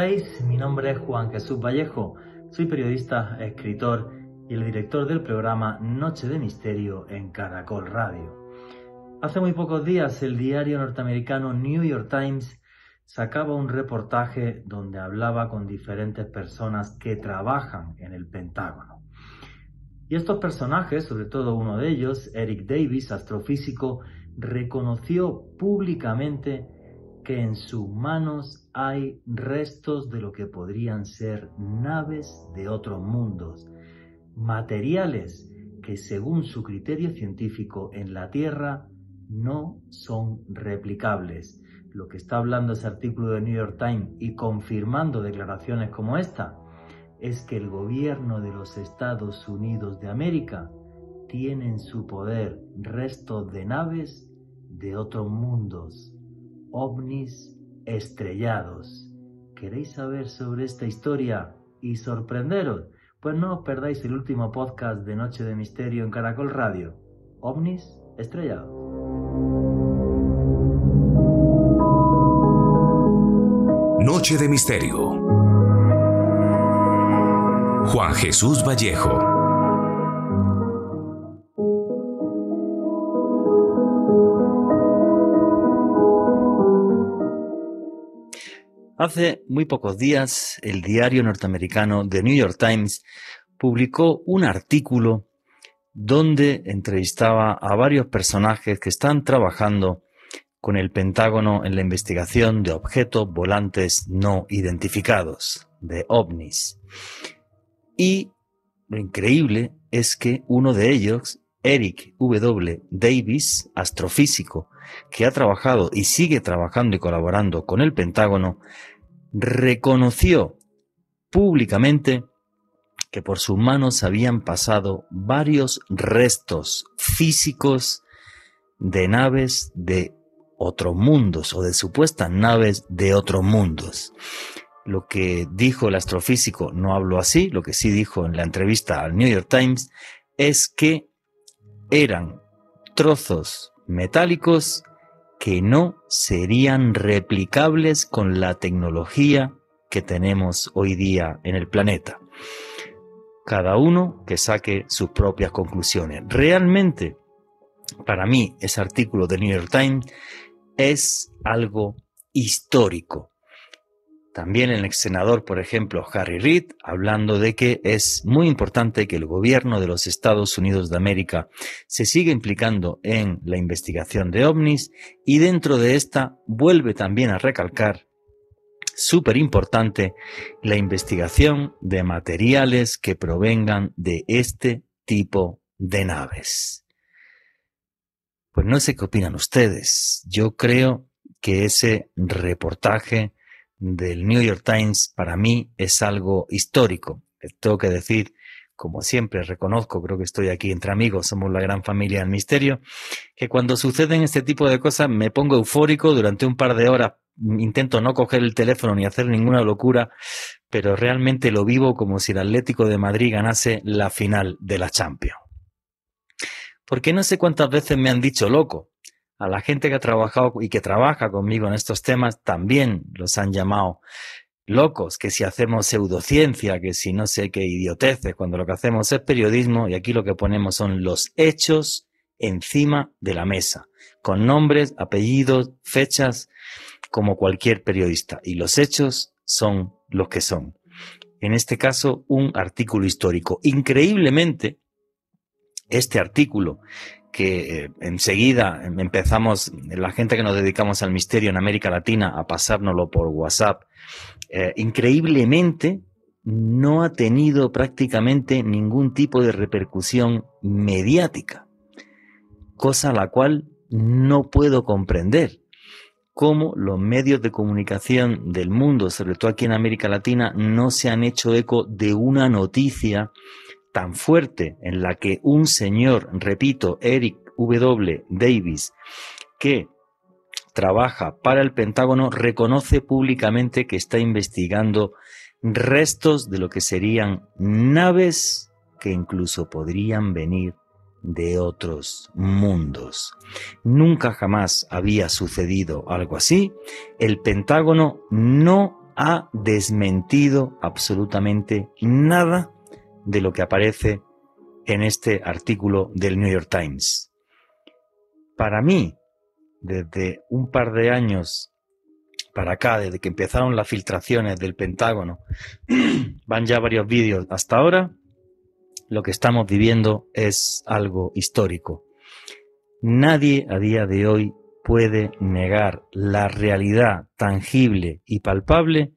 estáis? Mi nombre es Juan Jesús Vallejo, soy periodista, escritor y el director del programa Noche de Misterio en Caracol Radio. Hace muy pocos días el diario norteamericano New York Times sacaba un reportaje donde hablaba con diferentes personas que trabajan en el Pentágono. Y estos personajes, sobre todo uno de ellos, Eric Davis, astrofísico, reconoció públicamente que en sus manos hay restos de lo que podrían ser naves de otros mundos, materiales que según su criterio científico en la Tierra no son replicables. Lo que está hablando ese artículo de New York Times y confirmando declaraciones como esta es que el gobierno de los Estados Unidos de América tiene en su poder restos de naves de otros mundos ovnis estrellados. ¿Queréis saber sobre esta historia y sorprenderos? Pues no os perdáis el último podcast de Noche de Misterio en Caracol Radio. OVNIS estrellados. Noche de Misterio. Juan Jesús Vallejo. Hace muy pocos días, el diario norteamericano The New York Times publicó un artículo donde entrevistaba a varios personajes que están trabajando con el Pentágono en la investigación de objetos volantes no identificados, de ovnis. Y lo increíble es que uno de ellos, Eric W. Davis, astrofísico, que ha trabajado y sigue trabajando y colaborando con el Pentágono, reconoció públicamente que por sus manos habían pasado varios restos físicos de naves de otros mundos o de supuestas naves de otros mundos. Lo que dijo el astrofísico no habló así, lo que sí dijo en la entrevista al New York Times es que eran trozos metálicos que no serían replicables con la tecnología que tenemos hoy día en el planeta. Cada uno que saque sus propias conclusiones. Realmente, para mí, ese artículo de New York Times es algo histórico. También el ex senador, por ejemplo, Harry Reid, hablando de que es muy importante que el gobierno de los Estados Unidos de América se siga implicando en la investigación de ovnis y dentro de esta vuelve también a recalcar, súper importante, la investigación de materiales que provengan de este tipo de naves. Pues no sé qué opinan ustedes. Yo creo que ese reportaje del New York Times para mí es algo histórico. Tengo que decir, como siempre reconozco, creo que estoy aquí entre amigos, somos la gran familia del misterio, que cuando suceden este tipo de cosas me pongo eufórico durante un par de horas. Intento no coger el teléfono ni hacer ninguna locura, pero realmente lo vivo como si el Atlético de Madrid ganase la final de la Champions. Porque no sé cuántas veces me han dicho loco, a la gente que ha trabajado y que trabaja conmigo en estos temas también los han llamado locos, que si hacemos pseudociencia, que si no sé qué idioteces, cuando lo que hacemos es periodismo y aquí lo que ponemos son los hechos encima de la mesa, con nombres, apellidos, fechas, como cualquier periodista. Y los hechos son los que son. En este caso, un artículo histórico. Increíblemente, este artículo que eh, enseguida empezamos, la gente que nos dedicamos al misterio en América Latina, a pasárnoslo por WhatsApp, eh, increíblemente no ha tenido prácticamente ningún tipo de repercusión mediática, cosa la cual no puedo comprender cómo los medios de comunicación del mundo, sobre todo aquí en América Latina, no se han hecho eco de una noticia tan fuerte en la que un señor, repito, Eric W. Davis, que trabaja para el Pentágono, reconoce públicamente que está investigando restos de lo que serían naves que incluso podrían venir de otros mundos. Nunca jamás había sucedido algo así. El Pentágono no ha desmentido absolutamente nada de lo que aparece en este artículo del New York Times. Para mí, desde un par de años para acá, desde que empezaron las filtraciones del Pentágono, van ya varios vídeos hasta ahora, lo que estamos viviendo es algo histórico. Nadie a día de hoy puede negar la realidad tangible y palpable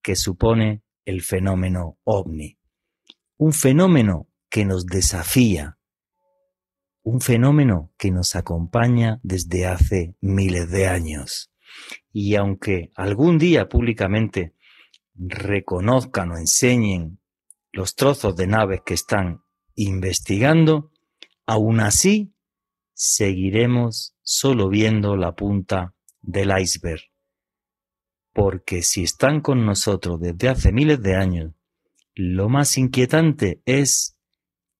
que supone el fenómeno ovni. Un fenómeno que nos desafía, un fenómeno que nos acompaña desde hace miles de años. Y aunque algún día públicamente reconozcan o enseñen los trozos de naves que están investigando, aún así seguiremos solo viendo la punta del iceberg. Porque si están con nosotros desde hace miles de años, lo más inquietante es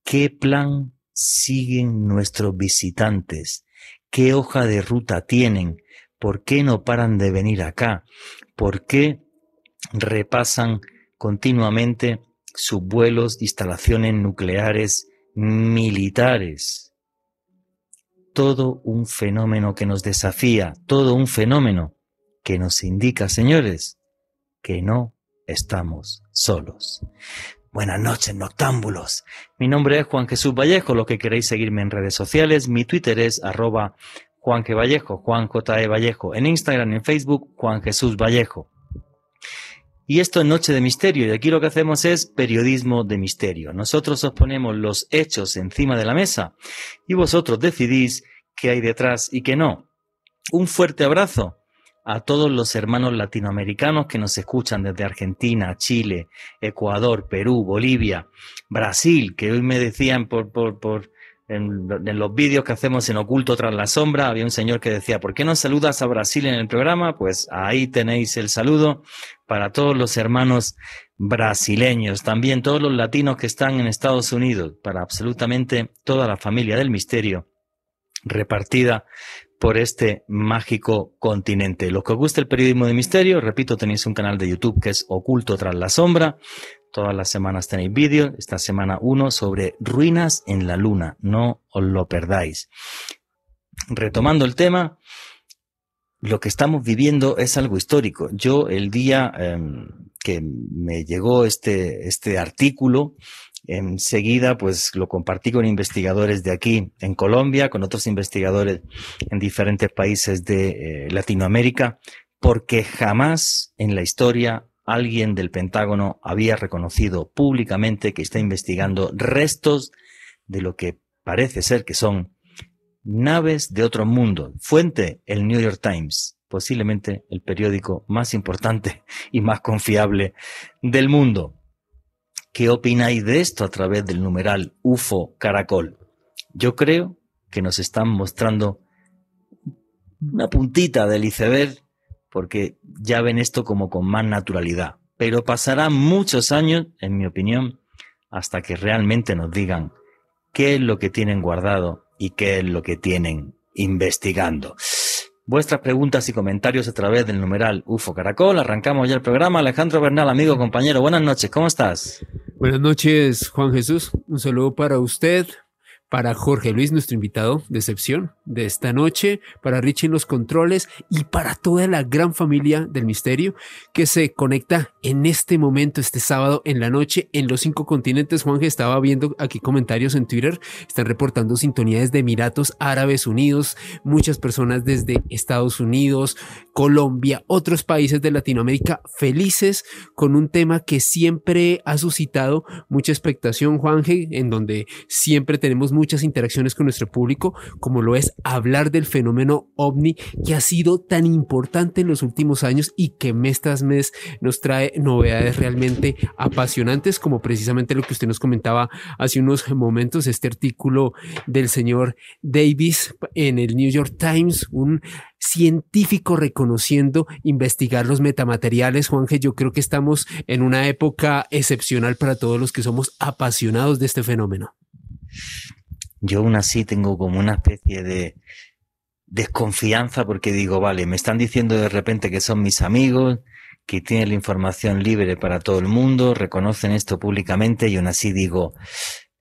qué plan siguen nuestros visitantes, qué hoja de ruta tienen, por qué no paran de venir acá, por qué repasan continuamente sus vuelos, instalaciones nucleares militares todo un fenómeno que nos desafía, todo un fenómeno que nos indica, señores, que no estamos solos. Buenas noches, noctámbulos. Mi nombre es Juan Jesús Vallejo, lo que queréis seguirme en redes sociales. Mi Twitter es arroba Juan Vallejo, Juan J. E. Vallejo. En Instagram y en Facebook, Juan Jesús Vallejo. Y esto es Noche de Misterio, y aquí lo que hacemos es periodismo de misterio. Nosotros os ponemos los hechos encima de la mesa y vosotros decidís qué hay detrás y qué no. Un fuerte abrazo a todos los hermanos latinoamericanos que nos escuchan desde Argentina, Chile, Ecuador, Perú, Bolivia, Brasil, que hoy me decían por, por, por en, los vídeos que hacemos en Oculto tras la sombra, había un señor que decía, ¿por qué no saludas a Brasil en el programa? Pues ahí tenéis el saludo para todos los hermanos brasileños, también todos los latinos que están en Estados Unidos, para absolutamente toda la familia del misterio repartida por este mágico continente. Los que os guste el periodismo de misterio, repito, tenéis un canal de YouTube que es Oculto tras la sombra. Todas las semanas tenéis vídeos. Esta semana uno sobre ruinas en la luna. No os lo perdáis. Retomando el tema, lo que estamos viviendo es algo histórico. Yo el día em, que me llegó este, este artículo, enseguida pues lo compartí con investigadores de aquí en Colombia, con otros investigadores en diferentes países de eh, Latinoamérica, porque jamás en la historia alguien del Pentágono había reconocido públicamente que está investigando restos de lo que parece ser que son naves de otro mundo. Fuente, el New York Times, posiblemente el periódico más importante y más confiable del mundo. ¿Qué opináis de esto a través del numeral UFO Caracol? Yo creo que nos están mostrando una puntita del iceberg porque ya ven esto como con más naturalidad. Pero pasarán muchos años, en mi opinión, hasta que realmente nos digan qué es lo que tienen guardado y qué es lo que tienen investigando. Vuestras preguntas y comentarios a través del numeral UFO Caracol. Arrancamos ya el programa. Alejandro Bernal, amigo, compañero, buenas noches, ¿cómo estás? Buenas noches, Juan Jesús. Un saludo para usted, para Jorge Luis, nuestro invitado de excepción de esta noche, para Richie en los controles y para toda la gran familia del misterio que se conecta en este momento, este sábado en la noche, en los cinco continentes. Juanje estaba viendo aquí comentarios en Twitter, están reportando sintonías de Emiratos Árabes Unidos, muchas personas desde Estados Unidos, Colombia, otros países de Latinoamérica felices con un tema que siempre ha suscitado mucha expectación, Juanje, en donde siempre tenemos muchas interacciones con nuestro público, como lo es hablar del fenómeno ovni que ha sido tan importante en los últimos años y que mes tras mes nos trae novedades realmente apasionantes, como precisamente lo que usted nos comentaba hace unos momentos, este artículo del señor Davis en el New York Times, un científico reconociendo investigar los metamateriales. Juanje, yo creo que estamos en una época excepcional para todos los que somos apasionados de este fenómeno yo aún así tengo como una especie de desconfianza porque digo, vale, me están diciendo de repente que son mis amigos, que tiene la información libre para todo el mundo, reconocen esto públicamente y aún así digo,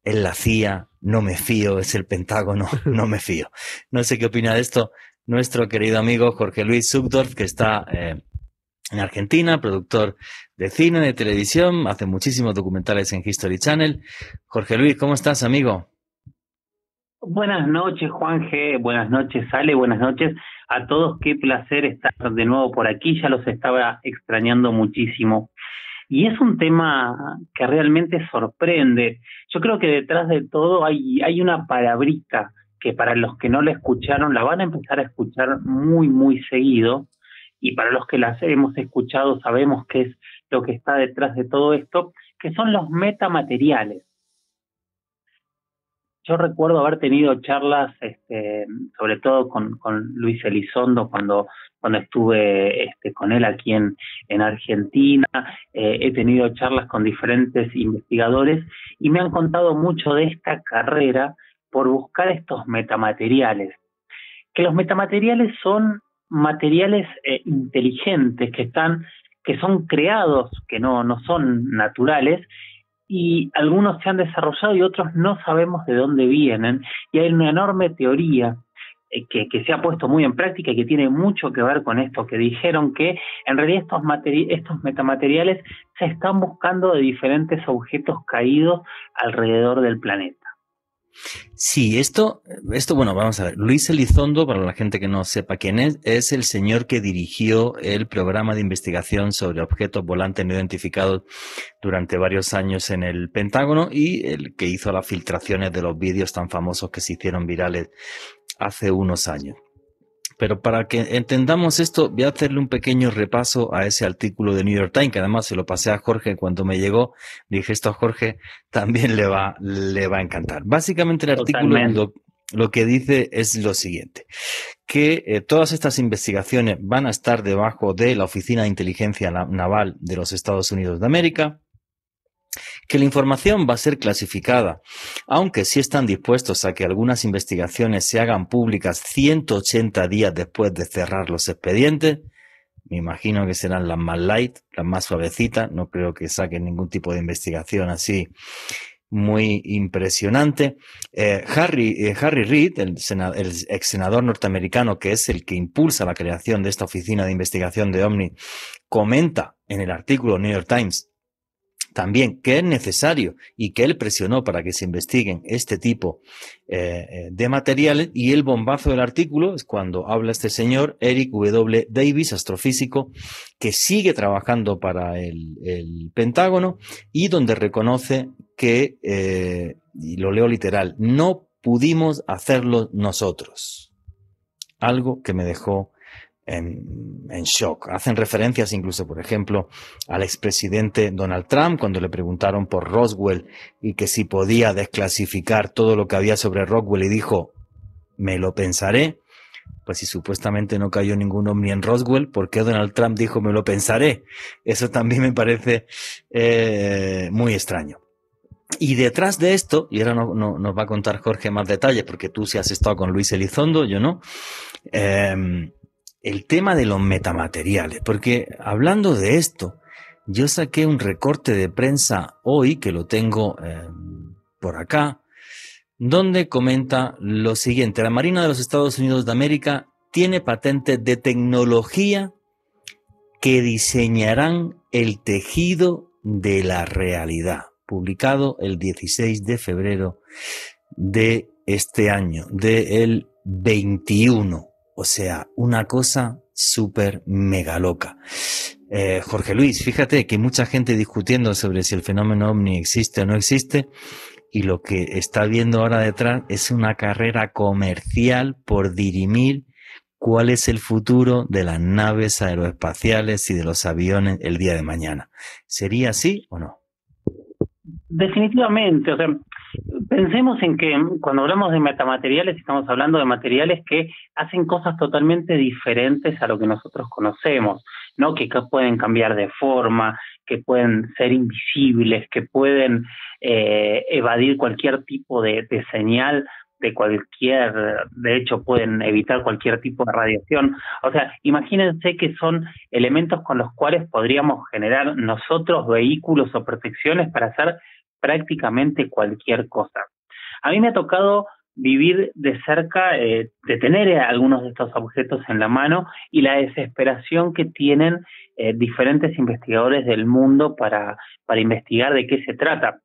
es la CIA, no me fío, es el Pentágono, no me fío. No sé qué opina de esto nuestro querido amigo Jorge Luis Subdorf, que está eh, en Argentina, productor de cine, de televisión, hace muchísimos documentales en History Channel. Jorge Luis, ¿cómo estás, amigo? Buenas noches, Juan G. Buenas noches, Ale. Buenas noches a todos. Qué placer estar de nuevo por aquí. Ya los estaba extrañando muchísimo. Y es un tema que realmente sorprende. Yo creo que detrás de todo hay, hay una palabrita que para los que no la escucharon la van a empezar a escuchar muy, muy seguido. Y para los que las hemos escuchado sabemos qué es lo que está detrás de todo esto, que son los metamateriales. Yo recuerdo haber tenido charlas, este, sobre todo con, Luis Elizondo, cuando, cuando estuve este, con él aquí en, en Argentina. Eh, he tenido charlas con diferentes investigadores y me han contado mucho de esta carrera por buscar estos metamateriales. Que los metamateriales son materiales eh, inteligentes que están que son creados, que no, no son naturales, y algunos se han desarrollado y otros no sabemos de dónde vienen. Y hay una enorme teoría eh, que, que, se ha puesto muy en práctica y que tiene mucho que ver con esto, que dijeron que en realidad estos, estos metamateriales se están buscando de diferentes objetos caídos alrededor del planeta. Sí, esto, esto, bueno, vamos a ver. Luis Elizondo, para la gente que no sepa quién es, es el señor que dirigió el programa de investigación sobre objetos volantes no identificados durante varios años en el Pentágono y el que hizo las filtraciones de los vídeos tan famosos que se hicieron virales hace unos años. Pero para que entendamos esto, voy a hacerle un pequeño repaso a ese artículo de New York Times, que además se lo pasé a Jorge cuando me llegó. Dije, esto a Jorge también le va, le va a encantar. Básicamente el artículo lo, que dice es lo siguiente, que eh, todas estas investigaciones van a estar debajo de la Oficina de Inteligencia Naval de los Estados Unidos de América, que la información va a ser clasificada, aunque sí están dispuestos a que algunas investigaciones se hagan públicas 180 días después de cerrar los expedientes. Me imagino que serán las más light, las más suavecitas. No creo que saquen ningún tipo de investigación así muy impresionante. Eh, Harry, eh, Harry Reid, el, el, ex senador norteamericano, que es el que impulsa la creación de esta oficina de investigación de OVNI, comenta en el artículo New York Times también que es necesario y que él presionó para que se investiguen este tipo eh, eh, de materiales y el bombazo del artículo es cuando habla este señor Eric W. Davis, astrofísico, que sigue trabajando para el, Pentágono y donde reconoce que, eh, y lo leo literal, no pudimos hacerlo nosotros. Algo que me dejó en, shock. Hacen referencias incluso, por ejemplo, al expresidente Donald Trump cuando le preguntaron por Roswell y que si podía desclasificar todo lo que había sobre Roswell y dijo, me lo pensaré. Pues si supuestamente no cayó ningún ovni en Roswell, ¿por qué Donald Trump dijo me lo pensaré? Eso también me parece eh, muy extraño. Y detrás de esto, y ahora no, nos va a contar Jorge más detalles, porque tú sí has estado con Luis Elizondo, yo no, eh, el tema de los metamateriales, porque hablando de esto, yo saqué un recorte de prensa hoy, que lo tengo eh, por acá, donde comenta lo siguiente, la Marina de los Estados Unidos de América tiene patentes de tecnología que diseñarán el tejido de la realidad, publicado el 16 de febrero de este año, del 21. O sea, una cosa súper mega loca. Eh, Jorge Luis, fíjate que mucha gente discutiendo sobre si el fenómeno ovni existe o no existe y lo que está viendo ahora detrás es una carrera comercial por dirimir cuál es el futuro de las naves aeroespaciales y de los aviones el día de mañana. ¿Sería así o no? Definitivamente, o sea, Pensemos en que cuando hablamos de metamateriales estamos hablando de materiales que hacen cosas totalmente diferentes a lo que nosotros conocemos, ¿no? Que, pueden cambiar de forma, que pueden ser invisibles, que pueden eh, evadir cualquier tipo de, señal de cualquier, de hecho pueden evitar cualquier tipo de radiación. O sea, imagínense que son elementos con los cuales podríamos generar nosotros vehículos o protecciones para hacer prácticamente cualquier cosa. A mí me ha tocado vivir de cerca, eh, de tener algunos de estos objetos en la mano y la desesperación que tienen eh, diferentes investigadores del mundo para, para investigar de qué se trata.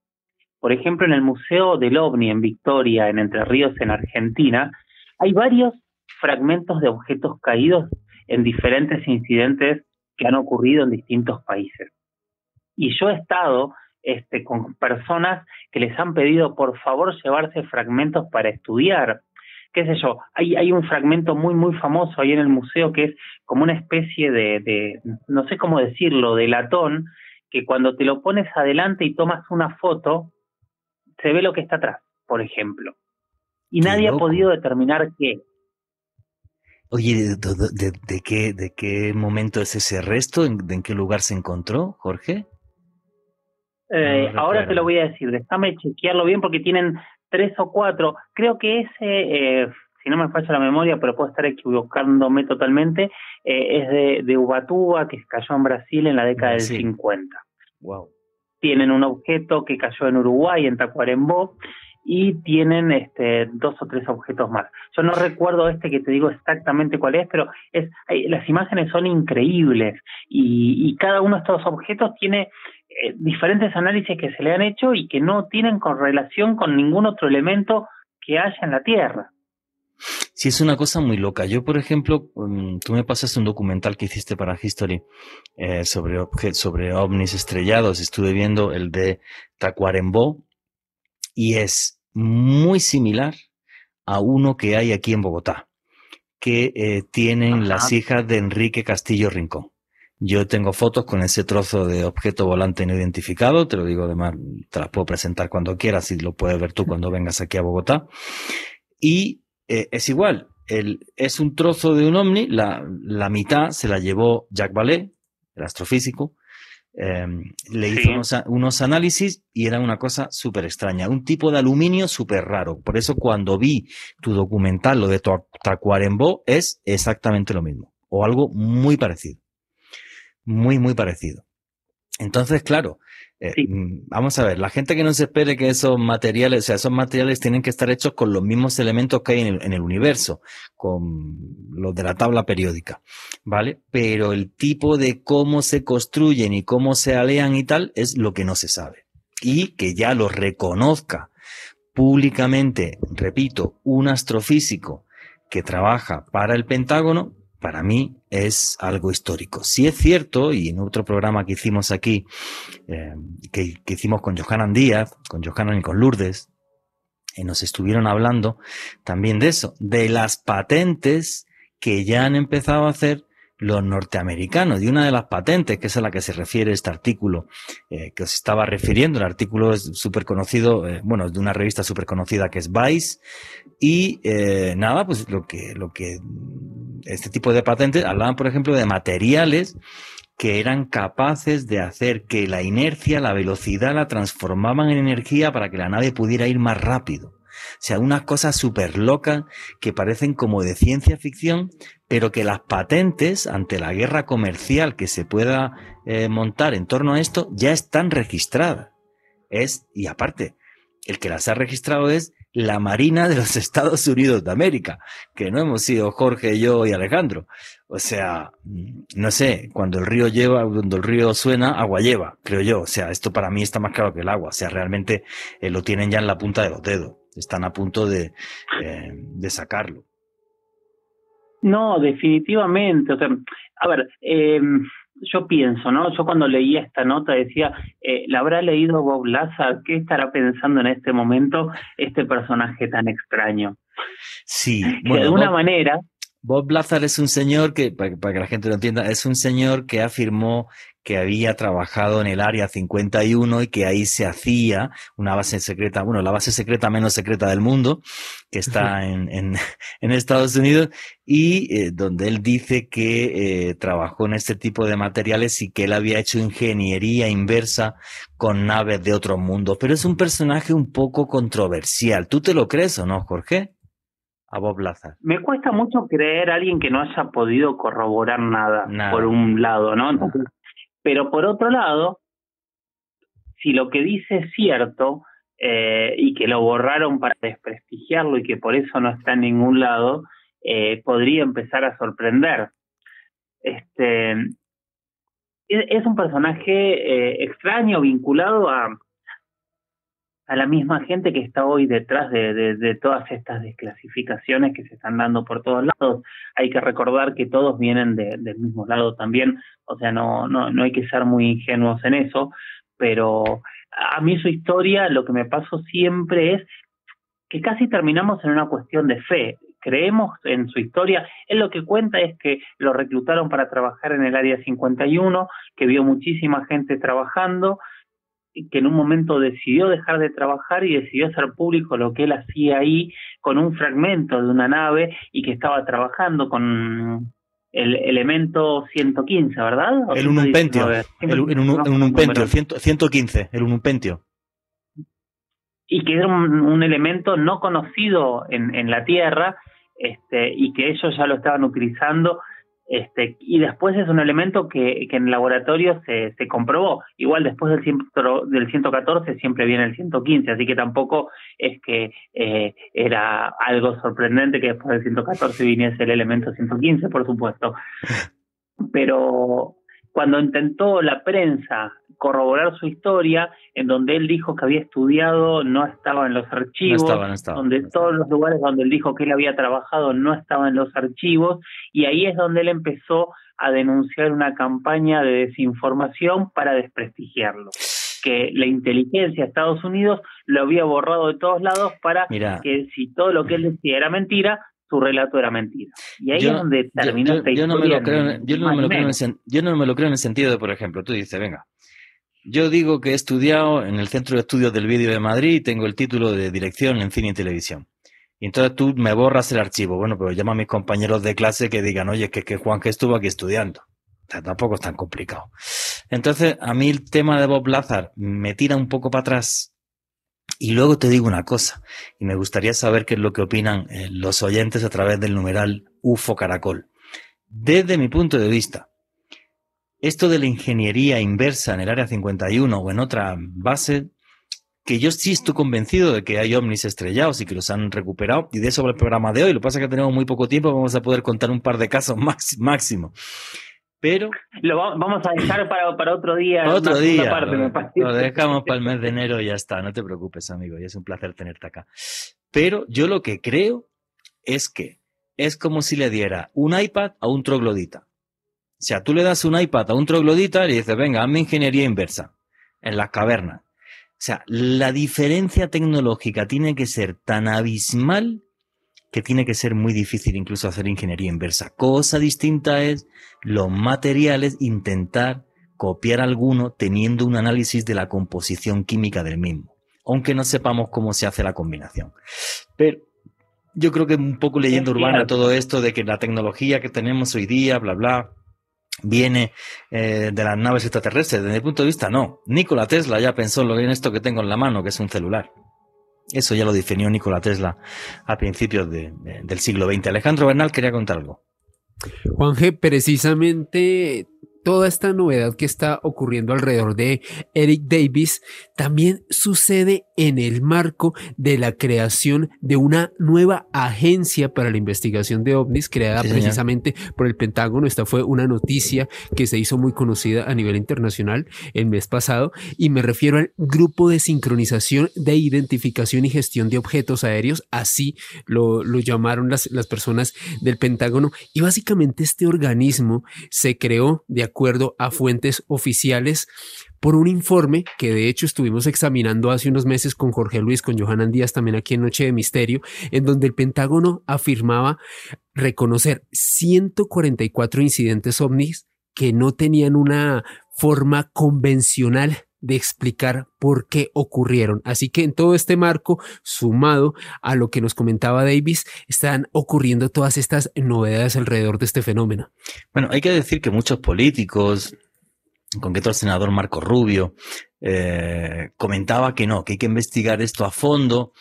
Por ejemplo, en el Museo del OVNI en Victoria, en Entre Ríos, en Argentina, hay varios fragmentos de objetos caídos en diferentes incidentes que han ocurrido en distintos países. Y yo he estado este, con personas que les han pedido por favor llevarse fragmentos para estudiar. Qué sé yo, hay, hay un fragmento muy, muy famoso ahí en el museo que es como una especie de, de, no sé cómo decirlo, de latón, que cuando te lo pones adelante y tomas una foto, se ve lo que está atrás, por ejemplo. Y nadie ha podido determinar qué. Oye, ¿de, de, qué, ¿de qué momento es ese resto? ¿En, ¿En qué lugar se encontró, Jorge? Eh, ahora te lo voy a decir, déjame chequearlo bien porque tienen tres o cuatro. Creo que ese, eh, si no me falla la memoria, pero puedo estar equivocándome totalmente, eh, es de, de Ubatuba, que cayó en Brasil en la década del 50. Wow. Tienen un objeto que cayó en Uruguay, en Tacuarembó, y tienen este, dos o tres objetos más. Yo no recuerdo este que te digo exactamente cuál es, pero es, las imágenes son increíbles y, y cada uno de estos objetos tiene eh, diferentes análisis que se le han hecho y que no tienen correlación con ningún otro elemento que haya en la Tierra. Sí, es una cosa muy loca. Yo, por ejemplo, mm, tú me pasaste un documental que hiciste para History eh, sobre, sobre ovnis estrellados. Estuve viendo el de Tacuarembó y es muy similar a uno que hay aquí en Bogotá, que eh, tienen las hijas de Enrique Castillo Rincón. Yo tengo fotos con ese trozo de objeto volante no identificado, te lo digo además, te las puedo presentar cuando quieras y lo puedes ver tú cuando vengas aquí a Bogotá. Y eh, es igual, el, es un trozo de un ovni, la, la mitad se la llevó Jacques Vallée, el astrofísico, eh, le hizo unos, unos, análisis y era una cosa súper extraña, un tipo de aluminio súper raro. Por eso cuando vi tu documental, lo de Tacuarembó, es exactamente lo mismo, o algo muy parecido muy, muy parecido. Entonces, claro, eh, mm, vamos a ver, la gente que no se espere que esos materiales, o sea, esos materiales tienen que estar hechos con los mismos elementos que hay en el, en el, universo, con los de la tabla periódica, ¿vale? Pero el tipo de cómo se construyen y cómo se alean y tal es lo que no se sabe. Y que ya lo reconozca públicamente, repito, un astrofísico que trabaja para el Pentágono, para mí es algo histórico. Si es cierto, y en otro programa que hicimos aquí, eh, que, hicimos con Johanan Díaz, con Johanan y con Lourdes, y nos estuvieron hablando también de eso, de las patentes que ya han empezado a hacer los norteamericanos. Y una de las patentes, que es a la que se refiere este artículo eh, que os estaba refiriendo, el artículo es súper conocido, eh, bueno, es de una revista súper conocida que es Vice. Y eh, nada, pues lo que, lo que este tipo de patentes hablaban, por ejemplo, de materiales que eran capaces de hacer que la inercia, la velocidad, la transformaban en energía para que la nave pudiera ir más rápido. O sea, unas cosas súper locas que parecen como de ciencia ficción, pero que las patentes ante la guerra comercial que se pueda eh, montar en torno a esto ya están registradas. Es, y aparte, el que las ha registrado es la Marina de los Estados Unidos de América, que no hemos sido Jorge, yo y Alejandro. O sea, no sé, cuando el río lleva, cuando el río suena, agua lleva, creo yo. O sea, esto para mí está más claro que el agua. O sea, realmente eh, lo tienen ya en la punta de los dedos. Están a punto de, eh, de sacarlo. No, definitivamente. O sea, a ver, eh, yo pienso, ¿no? Yo cuando leía esta nota decía, eh, ¿la habrá leído Bob Lazar? ¿Qué estará pensando en este momento este personaje tan extraño? Sí, bueno, de alguna manera. Bob Lazar es un señor que, para, que la gente lo entienda, es un señor que afirmó que había trabajado en el área 51 y que ahí se hacía una base secreta, bueno, la base secreta menos secreta del mundo, que está en, en, Estados Unidos, y eh, donde él dice que eh, trabajó en este tipo de materiales y que él había hecho ingeniería inversa con naves de otro mundo. Pero es un personaje un poco controversial. ¿Tú te lo crees o no, Jorge? A Bob Lazar. Me cuesta mucho creer a alguien que no haya podido corroborar nada, por un lado, ¿no? Pero por otro lado, si lo que dice es cierto eh, y que lo borraron para desprestigiarlo y que por eso no está en ningún lado, eh, podría empezar a sorprender. Este, es, un personaje eh, extraño vinculado a, a la misma gente que está hoy detrás de, de, todas estas desclasificaciones que se están dando por todos lados. Hay que recordar que todos vienen del mismo lado también, o sea, no, no, no hay que ser muy ingenuos en eso, pero a mí su historia lo que me pasó siempre es que casi terminamos en una cuestión de fe. Creemos en su historia. Él lo que cuenta es que lo reclutaron para trabajar en el área 51, que vio muchísima gente trabajando, que en un momento decidió dejar de trabajar y decidió hacer público lo que él hacía ahí con un fragmento de una nave y que estaba trabajando con el elemento 115, ¿verdad? El unupentio, el, unupentio, el 115, el unupentio. Y que era un, elemento no conocido en, en la Tierra este, y que ellos ya lo estaban utilizando este, y después es un elemento que, que en el laboratorio se, se comprobó. Igual después del, del 114 siempre viene el 115, así que tampoco es que eh, era algo sorprendente que después del 114 viniese el elemento 115, por supuesto. Pero cuando intentó la prensa corroborar su historia, en donde él dijo que había estudiado, no estaba en los archivos, donde todos los lugares donde él dijo que él había trabajado no estaban en los archivos, y ahí es donde él empezó a denunciar una campaña de desinformación para desprestigiarlo que la inteligencia de Estados Unidos lo había borrado de todos lados para que si todo lo que él decía era mentira, su relato era mentira. Y ahí es donde terminó esta historia. Yo, creo en yo no me lo creo en el sentido de, por ejemplo, tú dices, venga, yo digo que he estudiado en el Centro de Estudios del Vídeo de Madrid y tengo el título de Dirección en Cine y Televisión. Y entonces tú me borras el archivo. Bueno, pero llama a mis compañeros de clase que digan, oye, que, que Juan que estuvo aquí estudiando. O sea, tampoco es tan complicado. Entonces, a mí el tema de Bob Lazar me tira un poco para atrás. Y luego te digo una cosa, y me gustaría saber qué es lo que opinan eh, los oyentes a través del numeral UFO Caracol. Desde mi punto de vista, esto de la ingeniería inversa en el área 51 o en otra base, que yo sí estoy convencido de que hay ovnis estrellados y que los han recuperado, y de eso va el programa de hoy. Lo que pasa es que tenemos muy poco tiempo, vamos a poder contar un par de casos máximo. Pero. Lo vamos a dejar para, para otro día. Otro día. lo, dejamos para el mes de enero y ya está. No te preocupes, amigo. Y es un placer tenerte acá. Pero yo lo que creo es que es como si le diera un iPad a un troglodita. O sea, tú le das un iPad a un troglodita y dices, venga, hazme ingeniería inversa en las cavernas. O sea, la diferencia tecnológica tiene que ser tan abismal que tiene que ser muy difícil incluso hacer ingeniería inversa. Cosa distinta es los materiales, intentar copiar alguno teniendo un análisis de la composición química del mismo, aunque no sepamos cómo se hace la combinación. Pero yo creo que un poco leyenda urbana todo esto de que la tecnología que tenemos hoy día, bla, bla, viene eh, de las naves extraterrestres. Desde mi punto de vista, no. Nikola Tesla ya pensó en esto que tengo en la mano, que es un celular. Eso ya lo definió Nikola Tesla a principios del siglo XX. Alejandro Bernal quería contar algo. Juan G, precisamente toda esta novedad que está ocurriendo alrededor de Eric Davis también sucede en el marco de la creación de una nueva agencia para la investigación de ovnis creada precisamente por el Pentágono. Esta fue una noticia que se hizo muy conocida a nivel internacional el mes pasado y me refiero al Grupo de Sincronización de Identificación y Gestión de Objetos Aéreos, así lo, lo llamaron las, las personas del Pentágono y básicamente este organismo se creó de acuerdo a fuentes oficiales por un informe que de hecho estuvimos examinando hace unos meses con Jorge Luis, con Johanan Díaz también aquí en Noche de Misterio, en donde el Pentágono afirmaba reconocer 144 incidentes ovnis que no tenían una forma convencional de explicar por qué ocurrieron. Así que en todo este marco, sumado a lo que nos comentaba Davis, están ocurriendo todas estas novedades alrededor de este fenómeno. Bueno, hay que decir que muchos políticos, en concreto el senador Marco Rubio, eh, comentaba que no, que hay que investigar esto a fondo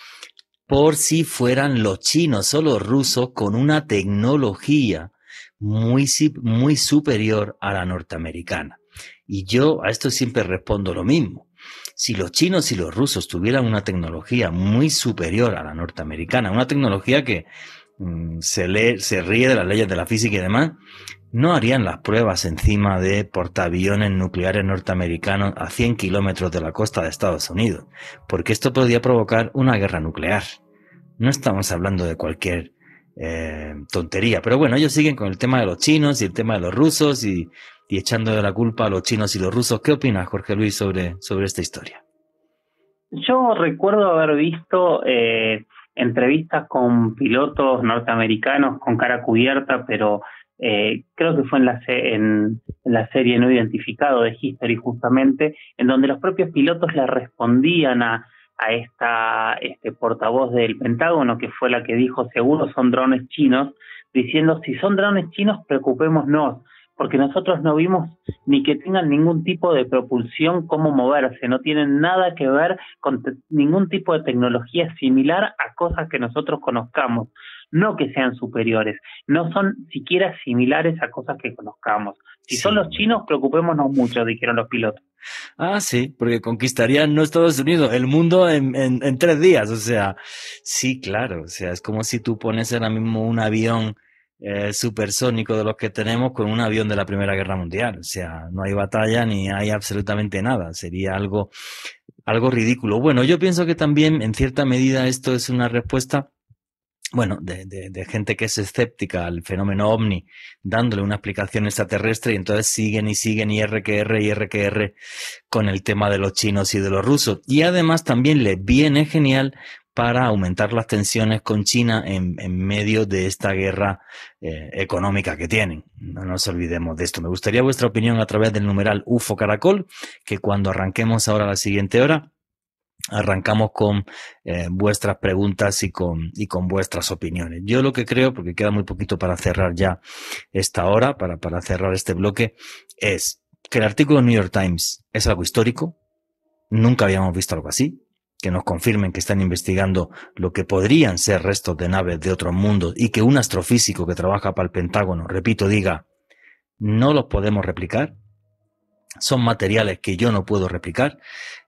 por si fueran los chinos o los rusos con una tecnología muy, muy superior a la norteamericana. Y yo a esto siempre respondo lo mismo. Si los chinos y los rusos tuvieran una tecnología muy superior a la norteamericana, una tecnología que mm, se, se ríe de las leyes de la física y demás, no harían las pruebas encima de portaaviones nucleares norteamericanos a 100 kilómetros de la costa de Estados Unidos, porque esto podría provocar una guerra nuclear. No estamos hablando de cualquier eh, tontería, pero bueno, ellos siguen con el tema de los chinos y el tema de los rusos y y echando de la culpa a los chinos y los rusos. ¿Qué opinas, Jorge Luis, sobre, sobre esta historia? Yo recuerdo haber visto eh, entrevistas con pilotos norteamericanos con cara cubierta, pero eh, creo que fue en la, en, la serie no identificado de History justamente, en donde los propios pilotos le respondían a, esta este portavoz del Pentágono, que fue la que dijo seguro son drones chinos, diciendo si son drones chinos preocupémonos, porque nosotros no vimos ni que tengan ningún tipo de propulsión, cómo moverse, no tienen nada que ver con ningún tipo de tecnología similar a cosas que nosotros conozcamos, no que sean superiores, no son siquiera similares a cosas que conozcamos. Si son los chinos, preocupémonos mucho, dijeron los pilotos. Ah, sí, porque conquistarían no Estados Unidos, el mundo en, en, en tres días, o sea, sí, claro, o sea, es como si tú pones ahora mismo un avión eh, supersónico de los que tenemos con un avión de la Primera Guerra Mundial. O sea, no hay batalla ni hay absolutamente nada. Sería algo, algo ridículo. Bueno, yo pienso que también, en cierta medida, esto es una respuesta bueno, de, de, gente que es escéptica al fenómeno ovni, dándole una explicación extraterrestre y entonces siguen y siguen y RQR y RQR con el tema de los chinos y de los rusos. Y además también le viene genial para aumentar las tensiones con China en, medio de esta guerra eh, económica que tienen. No nos olvidemos de esto. Me gustaría vuestra opinión a través del numeral UFO Caracol, que cuando arranquemos ahora la siguiente hora, arrancamos con eh, vuestras preguntas y con, y con vuestras opiniones. Yo lo que creo, porque queda muy poquito para cerrar ya esta hora, para, para cerrar este bloque, es que el artículo de New York Times es algo histórico. Nunca habíamos visto algo así que nos confirmen que están investigando lo que podrían ser restos de naves de otros mundos y que un astrofísico que trabaja para el Pentágono, repito, diga, no los podemos replicar, son materiales que yo no puedo replicar,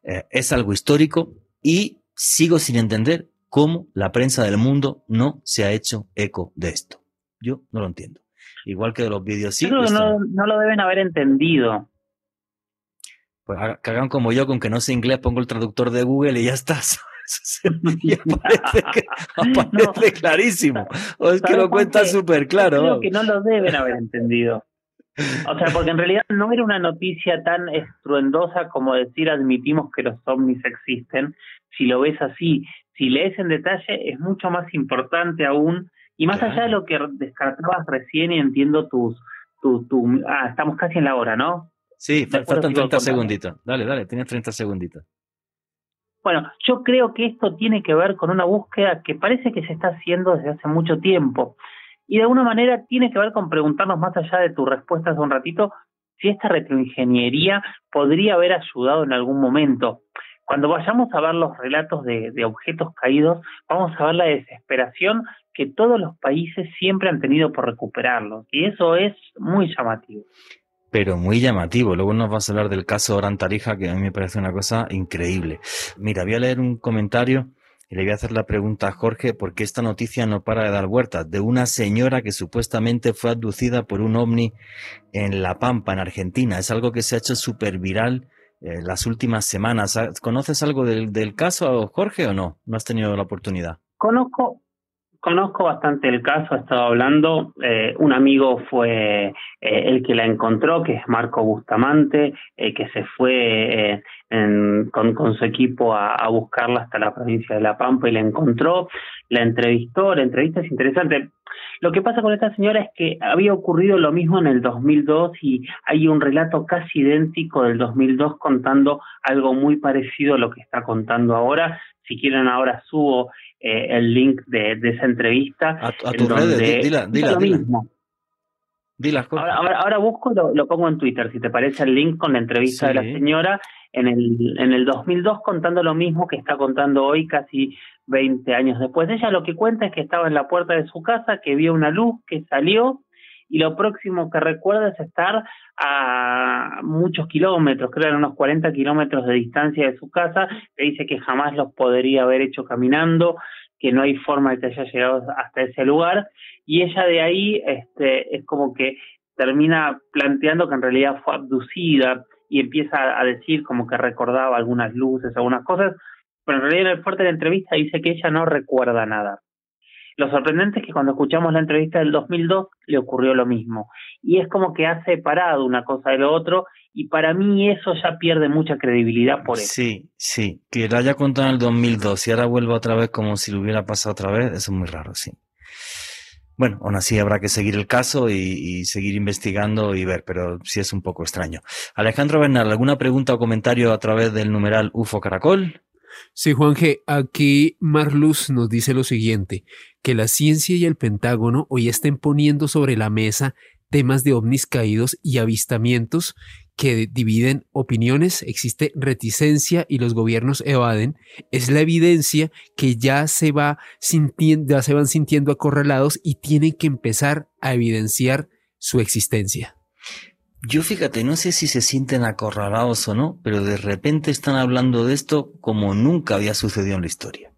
eh, es algo histórico y sigo sin entender cómo la prensa del mundo no se ha hecho eco de esto. Yo no lo entiendo. Igual que de los vídeos sí. no, no lo deben haber entendido. Pues que hagan como yo, con que no sé inglés, pongo el traductor de Google y ya está. y aparece, clarísimo. O es que lo cuenta súper claro. Creo que no lo deben haber entendido. O sea, porque en realidad no era una noticia tan estruendosa como decir admitimos que los ovnis existen. Si lo ves así, si lees en detalle, es mucho más importante aún. Y más allá de lo que descartabas recién, y entiendo tus, tu, tu, ah, estamos casi en la hora, ¿no? Sí, faltan 30 segunditos. Dale, dale, tienes 30 segunditos. Bueno, yo creo que esto tiene que ver con una búsqueda que parece que se está haciendo desde hace mucho tiempo. Y de alguna manera tiene que ver con preguntarnos más allá de tu respuesta hace un ratito, si esta retroingeniería podría haber ayudado en algún momento. Cuando vayamos a ver los relatos de, de, objetos caídos, vamos a ver la desesperación que todos los países siempre han tenido por recuperarlos. Y eso es muy llamativo pero muy llamativo. Luego nos vas a hablar del caso Oran Tarija, que a mí me parece una cosa increíble. Mira, voy a leer un comentario le voy a hacer la pregunta a Jorge, porque esta noticia no para de dar vueltas, de una señora que supuestamente fue abducida por un ovni en La Pampa, en Argentina. Es algo que se ha hecho súper viral eh, las últimas semanas. ¿Conoces algo del, del caso, Jorge, o no? ¿No has tenido la oportunidad? Conozco, Conozco bastante el caso, he estado hablando. Eh, un amigo fue eh, el que la encontró, que es Marco Bustamante, eh, que se fue con, con, su equipo a, a, buscarla hasta la provincia de La Pampa y la encontró. La entrevistó, la entrevista es interesante. Lo que pasa con esta señora es que había ocurrido lo mismo en el 2002 y hay un relato casi idéntico del 2002 contando algo muy parecido a lo que está contando ahora. Si quieren, ahora subo eh, el link de, esa entrevista. A, tus redes, dila, dila, lo mismo. ahora, ahora, busco y lo, pongo en Twitter, si te parece el link con la entrevista de la señora en el, en el 2002 contando lo mismo que está contando hoy casi 20 años después. Ella lo que cuenta es que estaba en la puerta de su casa, que vio una luz, que salió y lo próximo que recuerda es estar a muchos kilómetros, creo que unos 40 kilómetros de distancia de su casa, le dice que jamás los podría haber hecho caminando, que no hay forma de que haya llegado hasta ese lugar, y ella de ahí este, es como que termina planteando que en realidad fue abducida y empieza a decir como que recordaba algunas luces, algunas cosas, pero en realidad en el fuerte de la entrevista dice que ella no recuerda nada. Lo sorprendente es que cuando escuchamos la entrevista del 2002 le ocurrió lo mismo. Y es como que ha separado una cosa de lo otro y para mí eso ya pierde mucha credibilidad por eso. Sí, sí. Que lo haya contado en el 2002 y ahora vuelva otra vez como si lo hubiera pasado otra vez, eso es muy raro, sí. Bueno, aún así habrá que seguir el caso y, seguir investigando y ver, pero sí es un poco extraño. Alejandro Bernal, ¿alguna pregunta o comentario a través del numeral UFO Caracol? Sí, Juan G. Aquí Marluz nos dice lo siguiente, que la ciencia y el Pentágono hoy estén poniendo sobre la mesa temas de ovnis caídos y avistamientos que dividen opiniones, existe reticencia y los gobiernos evaden, es la evidencia que ya se, va se van sintiendo acorralados y tienen que empezar a evidenciar su existencia. Yo fíjate, no sé si se sienten acorralados o no, pero de repente están hablando de esto como nunca había sucedido en la historia.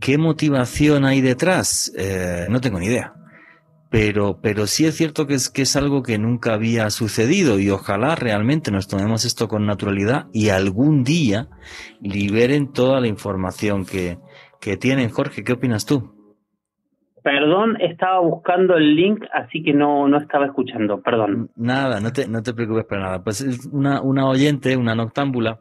¿Qué motivación hay detrás? Eh, no tengo ni idea. Pero, pero sí es cierto que es, que es algo que nunca había sucedido y ojalá realmente nos tomemos esto con naturalidad y algún día liberen toda la información que, que tienen. Jorge, ¿qué opinas tú? Perdón, estaba buscando el link, así que no, no estaba escuchando, perdón. Nada, no te, no te preocupes para nada. Pues es una, una oyente, una noctámbula,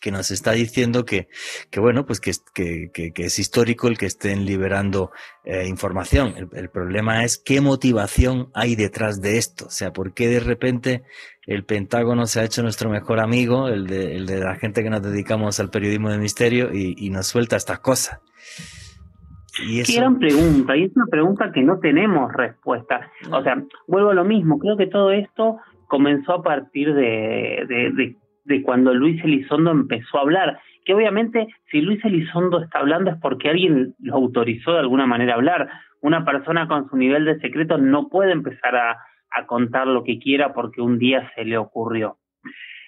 que nos está diciendo que, que bueno, pues que, que, que, es histórico el que estén liberando eh, información. El, el, problema es qué motivación hay detrás de esto. O sea, por qué de repente el Pentágono se ha hecho nuestro mejor amigo, el de, el de la gente que nos dedicamos al periodismo de misterio y, y nos suelta estas cosas. Y Qué gran pregunta, y es una pregunta que no tenemos respuesta. O sea, vuelvo a lo mismo, creo que todo esto comenzó a partir de, de, de, cuando Luis Elizondo empezó a hablar, que obviamente si Luis Elizondo está hablando es porque alguien lo autorizó de alguna manera a hablar. Una persona con su nivel de secreto no puede empezar a, a contar lo que quiera porque un día se le ocurrió.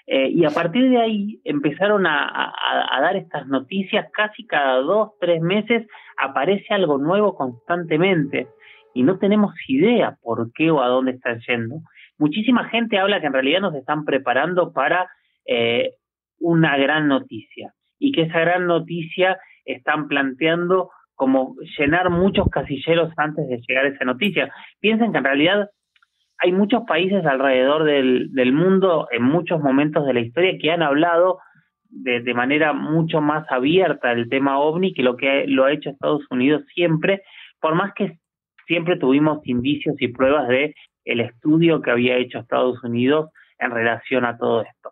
Eh, y a partir de ahí empezaron a, a, dar estas noticias casi cada dos, tres meses aparece algo nuevo constantemente y no tenemos idea por qué o a dónde están yendo. Muchísima gente habla que en realidad nos están preparando para eh, una gran noticia y que esa gran noticia están planteando como llenar muchos casilleros antes de llegar esa noticia. Piensen que en realidad hay muchos países alrededor del, mundo en muchos momentos de la historia que han hablado de, de, manera mucho más abierta del tema ovni que lo que lo ha hecho Estados Unidos siempre, por más que siempre tuvimos indicios y pruebas de el estudio que había hecho Estados Unidos en relación a todo esto.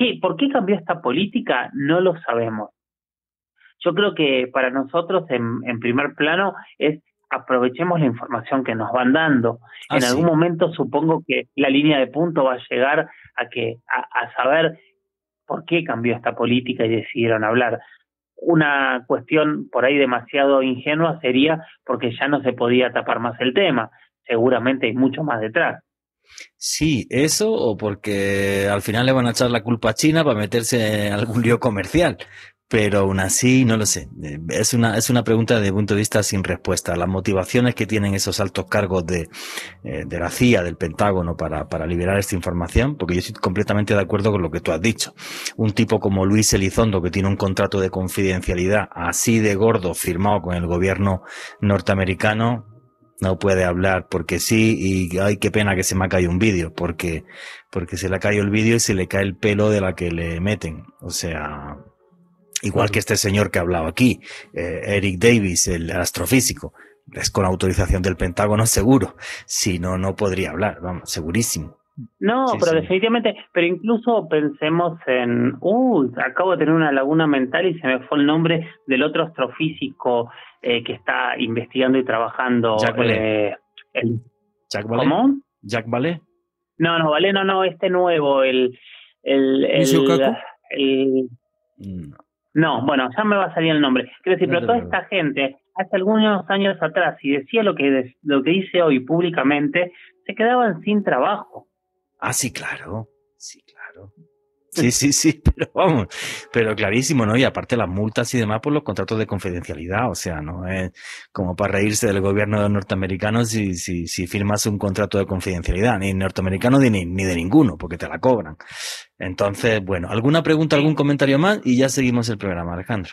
¿Qué, ¿Por qué cambió esta política? No lo sabemos. Yo creo que para nosotros en, en primer plano es aprovechemos la información que nos van dando. Ah, en algún momento supongo que la línea de punto va a llegar a que a, saber por qué cambió esta política y decidieron hablar. Una cuestión por ahí demasiado ingenua sería porque ya no se podía tapar más el tema. Seguramente hay mucho más detrás. Sí, eso o porque al final le van a echar la culpa a China para meterse en algún lío comercial pero aún así no lo sé. Es una, es una pregunta desde punto de vista sin respuesta. Las motivaciones que tienen esos altos cargos de, eh, de la CIA, del Pentágono, para, para liberar esta información, porque yo estoy completamente de acuerdo con lo que tú has dicho. Un tipo como Luis Elizondo, que tiene un contrato de confidencialidad así de gordo firmado con el gobierno norteamericano, no puede hablar porque sí y ay qué pena que se me ha caído un vídeo porque porque se le ha caído el vídeo y se le cae el pelo de la que le meten o sea Igual que este señor que ha hablado aquí, eh, Eric Davis, el astrofísico, es con autorización del Pentágono seguro. Si no, no podría hablar, vamos, segurísimo. No, pero definitivamente, pero incluso pensemos en, uh, acabo de tener una laguna mental y se me fue el nombre del otro astrofísico eh, que está investigando y trabajando. Jack eh, el, Jack Vale. ¿Cómo? Jack Vale. No, no, Vale, no, no, este nuevo, el, el, el, el no. No, bueno, ya me va a salir el nombre. Quiero decir, pero toda esta gente, hace algunos años atrás, si decía lo que, lo que dice hoy públicamente, se quedaban sin trabajo. Ah, sí, claro. Sí, claro. Sí, sí, sí, pero vamos, pero clarísimo, ¿no? Y aparte las multas y demás por los contratos de confidencialidad, o sea, no es como para reírse del gobierno norteamericano si, si, si firmas un contrato de confidencialidad, ni norteamericano ni, ni de ninguno, porque te la cobran. Entonces, bueno, ¿alguna pregunta, algún comentario más? Y ya seguimos el programa, Alejandro.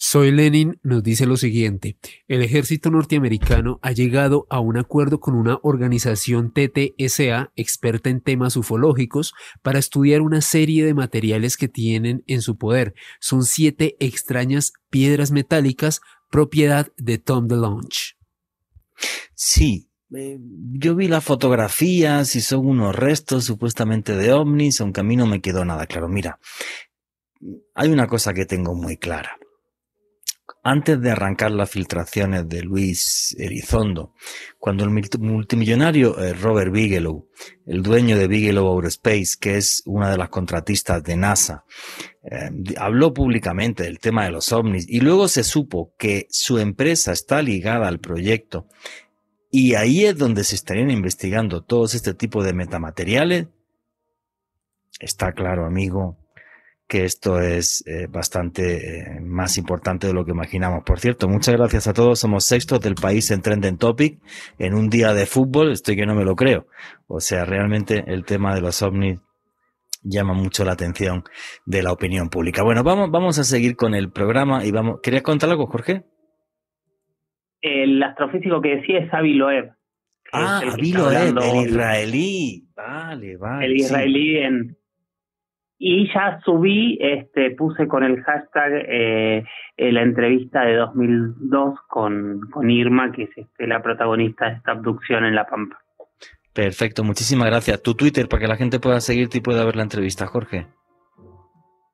Soy Lenin nos dice lo siguiente, el ejército norteamericano ha llegado a un acuerdo con una organización TTSA experta en temas ufológicos para estudiar una serie de materiales que tienen en su poder. Son siete extrañas piedras metálicas propiedad de Tom DeLonge. Sí, eh, yo vi las fotografías y son unos restos supuestamente de ovnis, aunque a mí no me quedó nada claro. Mira, hay una cosa que tengo muy clara antes de arrancar las filtraciones de Luis Elizondo, cuando el multimillonario eh, Robert Bigelow, el dueño de Bigelow Aerospace, que es una de las contratistas de NASA, eh, habló públicamente del tema de los ovnis y luego se supo que su empresa está ligada al proyecto. Y ahí es donde se estarían investigando todos este tipo de metamateriales, está claro, amigo, que esto es eh, bastante eh, más importante de lo que imaginamos. Por cierto, muchas gracias a todos. Somos sextos del país en Trending Topic. En un día de fútbol, estoy que no me lo creo. O sea, realmente el tema de los ovnis llama mucho la atención de la opinión pública. Bueno, vamos, vamos a seguir con el programa y vamos. ¿Querías contar algo, Jorge? El astrofísico que decía es Avi Loeb. Ah, Avi Loeb, el israelí. Vale, vale. El israelí en y ya subí, este, puse con el hashtag eh, eh la entrevista de 2002 con, con Irma, que es este, la protagonista de esta abducción en La Pampa. Perfecto, muchísimas gracias. Tu Twitter para que la gente pueda seguirte y pueda ver la entrevista, Jorge.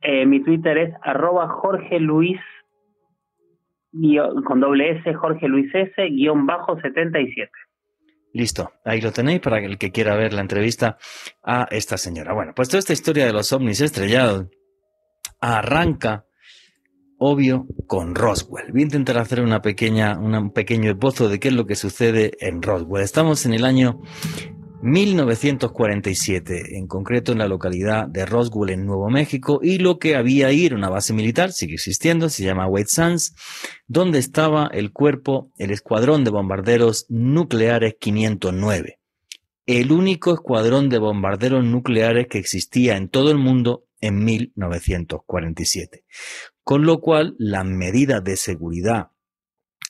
Eh, mi Twitter es arroba Jorge Luis con doble S, Jorge Luis S, guion bajo 77. Listo, ahí lo tenéis para el que quiera ver la entrevista a esta señora. Bueno, pues toda esta historia de los ovnis estrellados arranca, obvio, con Roswell. Voy a intentar hacer una pequeña, un pequeño esbozo de qué es lo que sucede en Roswell. Estamos en el año 1947, en concreto en la localidad de Roswell, en Nuevo México, y lo que había ahí una base militar, sigue existiendo, se llama White Sands, donde estaba el cuerpo, el escuadrón de bombarderos nucleares 509, el único escuadrón de bombarderos nucleares que existía en todo el mundo en 1947. Con lo cual, las medidas de seguridad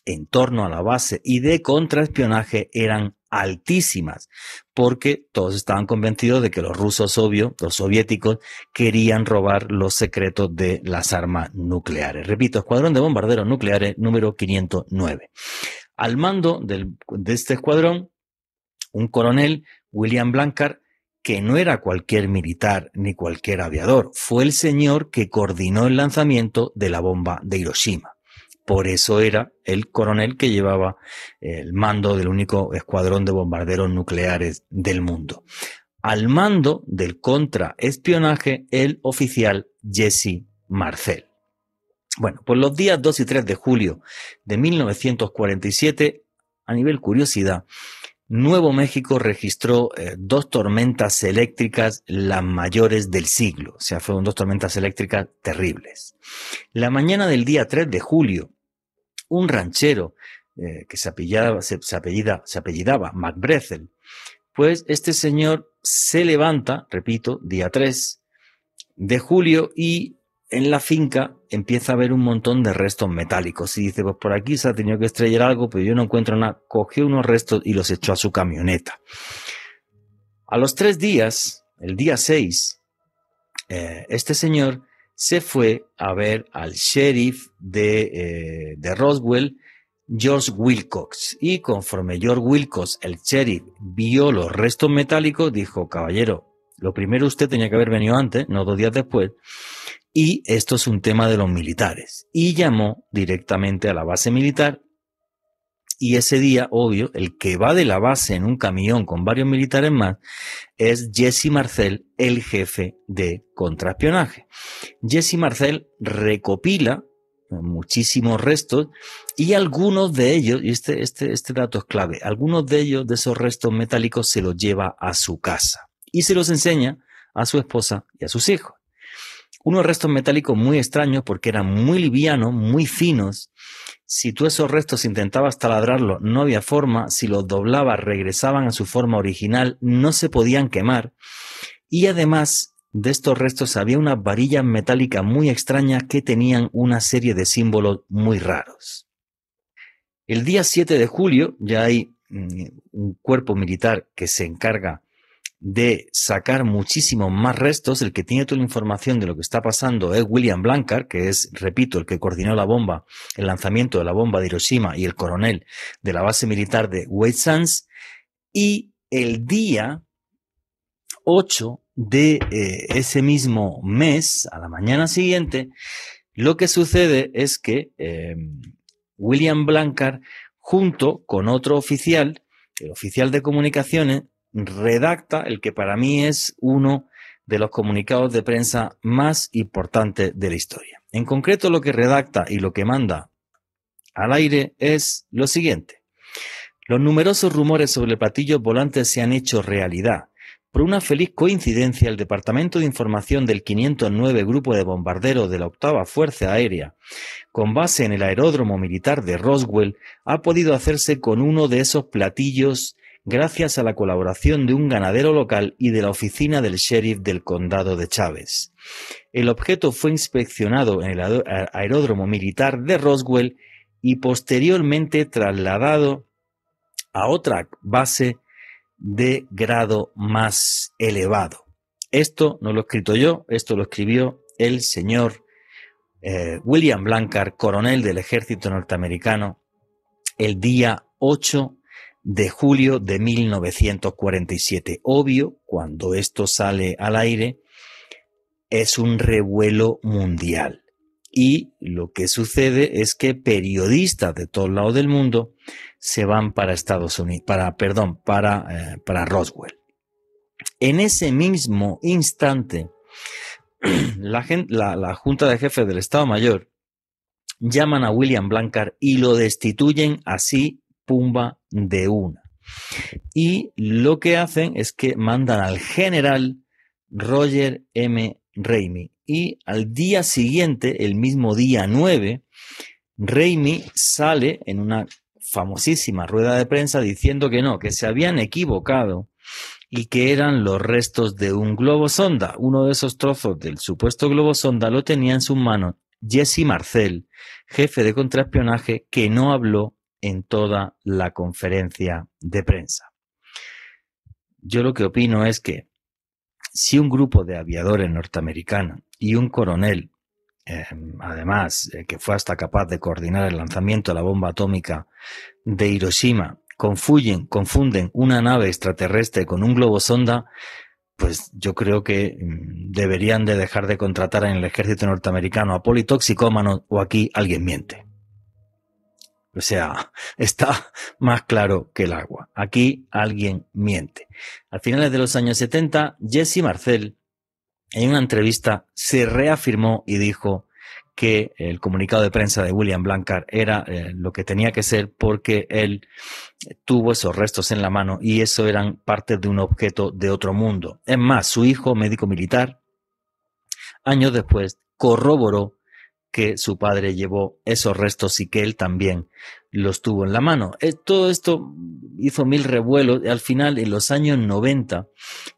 en torno a la base y de contraespionaje eran altísimas, porque todos estaban convencidos de que los rusos, obvio, los soviéticos, querían robar los secretos de las armas nucleares. Repito, Escuadrón de Bombarderos Nucleares número 509. Al mando del, de este escuadrón, un coronel, William Blancard, que no era cualquier militar ni cualquier aviador, fue el señor que coordinó el lanzamiento de la bomba de Hiroshima. Por eso era el coronel que llevaba el mando del único escuadrón de bombarderos nucleares del mundo. Al mando del contraespionaje, el oficial Jesse Marcel. Bueno, pues los días 2 y 3 de julio de 1947, a nivel curiosidad, Nuevo México registró eh, dos tormentas eléctricas las mayores del siglo, o sea, fueron dos tormentas eléctricas terribles. La mañana del día 3 de julio, un ranchero eh, que se apellidaba, se, apellida, se apellidaba McBrethel, pues este señor se levanta, repito, día 3 de julio y en la finca empieza a haber un montón de restos metálicos y dice, pues por aquí se ha tenido que estrellar algo, pero yo no encuentro nada. Cogió unos restos y los echó a su camioneta. A los tres días, el día 6, eh, este señor se fue a ver al sheriff de, eh, de Roswell, George Wilcox. Y conforme George Wilcox, el sheriff, vio los restos metálicos, dijo, caballero, lo primero usted tenía que haber venido antes, no dos días después, y esto es un tema de los militares. Y llamó directamente a la base militar. Y ese día, obvio, el que va de la base en un camión con varios militares más es Jesse Marcel, el jefe de contraespionaje. Jesse Marcel recopila muchísimos restos y algunos de ellos, y este, este, este dato es clave, algunos de ellos, de esos restos metálicos, se los lleva a su casa y se los enseña a su esposa y a sus hijos unos restos metálicos muy extraños porque eran muy livianos, muy finos. Si tú esos restos intentabas taladrarlos, no había forma. Si los doblabas, regresaban a su forma original, no se podían quemar. Y además de estos restos había unas varillas metálicas muy extrañas que tenían una serie de símbolos muy raros. El día 7 de julio ya hay mm, un cuerpo militar que se encarga de sacar muchísimos más restos. El que tiene toda la información de lo que está pasando es William Blancard, que es, repito, el que coordinó la bomba, el lanzamiento de la bomba de Hiroshima y el coronel de la base militar de White Sands. Y el día 8 de eh, ese mismo mes, a la mañana siguiente, lo que sucede es que em, William Blancard, junto con otro oficial, el oficial de comunicaciones, redacta el que para mí es uno de los comunicados de prensa más importantes de la historia. En concreto, lo que redacta y lo que manda al aire es lo siguiente. Los numerosos rumores sobre platillos volantes se han hecho realidad. Por una feliz coincidencia, el Departamento de Información del 509 Grupo de Bombarderos de la Octava Fuerza Aérea, con base en el aeródromo militar de Roswell, ha podido hacerse con uno de esos platillos gracias a la colaboración de un ganadero local y de la oficina del sheriff del condado de Chávez. El objeto fue inspeccionado en el aeródromo militar de Roswell y posteriormente trasladado a otra base de grado más elevado. Esto no lo he escrito yo, esto lo escribió el señor eh, William Blancard, coronel del ejército norteamericano, el día 8 de julio de 1947. Obvio, cuando esto sale al aire, es un revuelo mundial. Y lo que sucede es que periodistas de todos lados del mundo se van para Estados Unidos, para, perdón, para, eh, para Roswell. En ese mismo instante, la, la, la Junta de Jefes del Estado Mayor llaman a William Blancard y lo destituyen así pumba de una. Y lo que hacen es que mandan al general Roger M. Raimi. Y al día siguiente, el mismo día 9, Raimi sale en una famosísima rueda de prensa diciendo que no, que se habían equivocado y que eran los restos de un globo sonda. Uno de esos trozos del supuesto globo sonda lo tenía en sus manos Jesse Marcel, jefe de contraespionaje, que no habló en toda la conferencia de prensa. Yo lo que opino es que si un grupo de aviadores norteamericanos y un coronel, em, además, eh, que fue hasta capaz de coordinar el lanzamiento de la bomba atómica de Hiroshima, confunden, confunden una nave extraterrestre con un globo sonda, pues yo creo que mm, deberían de dejar de contratar en el ejército norteamericano a politoxicómanos o aquí alguien miente. O sea, está más claro que el agua. Aquí alguien miente. A finales de los años 70, Jesse Marcel, en una entrevista, se reafirmó y dijo que el comunicado de prensa de William Blankard era eh, lo que tenía que ser porque él tuvo esos restos en la mano y eso eran parte de un objeto de otro mundo. Es más, su hijo, médico militar, años después corroboró que su padre llevó esos restos y que él también los tuvo en la mano. Eh, todo esto hizo mil revuelos al final, en los años 90,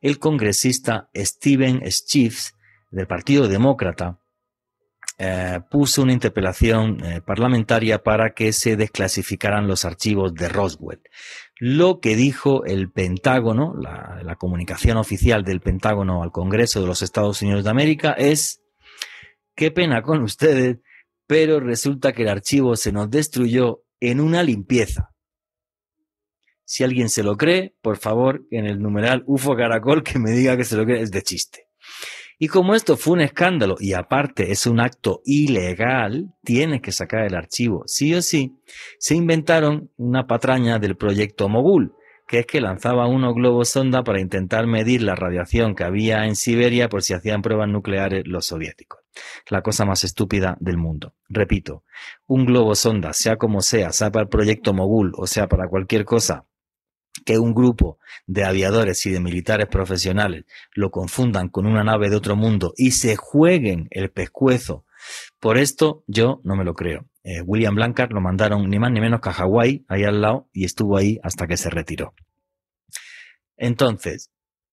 el congresista Steven Schiff del Partido Demócrata eh, puso una interpelación eh, parlamentaria para que se desclasificaran los archivos de Roswell. Lo que dijo el Pentágono, la comunicación oficial del Pentágono al Congreso de los Estados Unidos de América es qué pena con ustedes, pero resulta que el archivo se nos destruyó en una limpieza. Si alguien se lo cree, por favor, en el numeral UFO Caracol que me diga que se lo cree es de chiste. Y como esto fue un escándalo y aparte es un acto ilegal, tiene que sacar el archivo sí o sí, se inventaron una patraña del proyecto Mogul, que es que lanzaba unos globos sonda para intentar medir la radiación que había en Siberia por si hacían pruebas nucleares los soviéticos. La cosa más estúpida del mundo. Repito, un globo sonda, sea como sea, sea para el proyecto Mogul o sea para cualquier cosa, que un grupo de aviadores y de militares profesionales lo confundan con una nave de otro mundo y se jueguen el pescuezo. Por esto yo no me lo creo. Eh, William Blankard lo mandaron ni más ni menos que a Hawái, ahí al lado, y estuvo ahí hasta que se retiró. Entonces,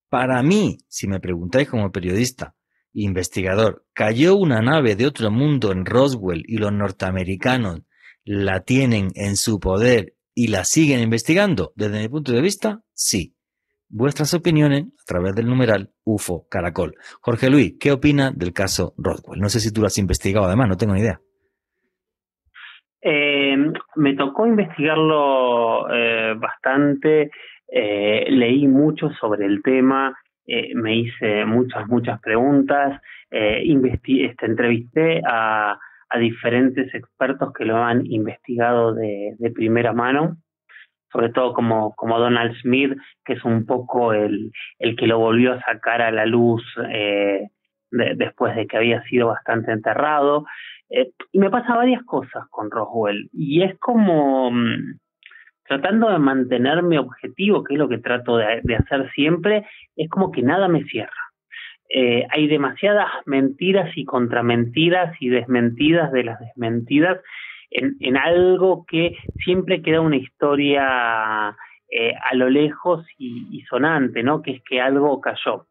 para mí, si me preguntáis como periodista, investigador, cayó una nave de otro mundo en Roswell y los norteamericanos la tienen en su poder y la siguen investigando? Desde mi punto de vista, sí. Vuestras opiniones a través del numeral UFO Caracol. Jorge Luis, ¿qué opina del caso Roswell? No sé si tú lo has investigado, además, no tengo ni idea. Eh, me tocó investigarlo eh, bastante, eh, leí mucho sobre el tema, me hice muchas, muchas preguntas, este, entrevisté a diferentes expertos que lo han investigado de, primera mano, sobre todo como, como Donald Smith, que es un poco el, el que lo volvió a sacar a la luz eh, después de que había sido bastante enterrado. Eh, y me pasa varias cosas con Roswell, y es como mm, tratando de mantener mi objetivo, que es lo que trato de hacer siempre, es como que nada me cierra. Eh, hay demasiadas mentiras y contramentiras y desmentidas de las desmentidas en, algo que siempre queda una historia eh, a lo lejos y, sonante, ¿no? Que es que algo cayó.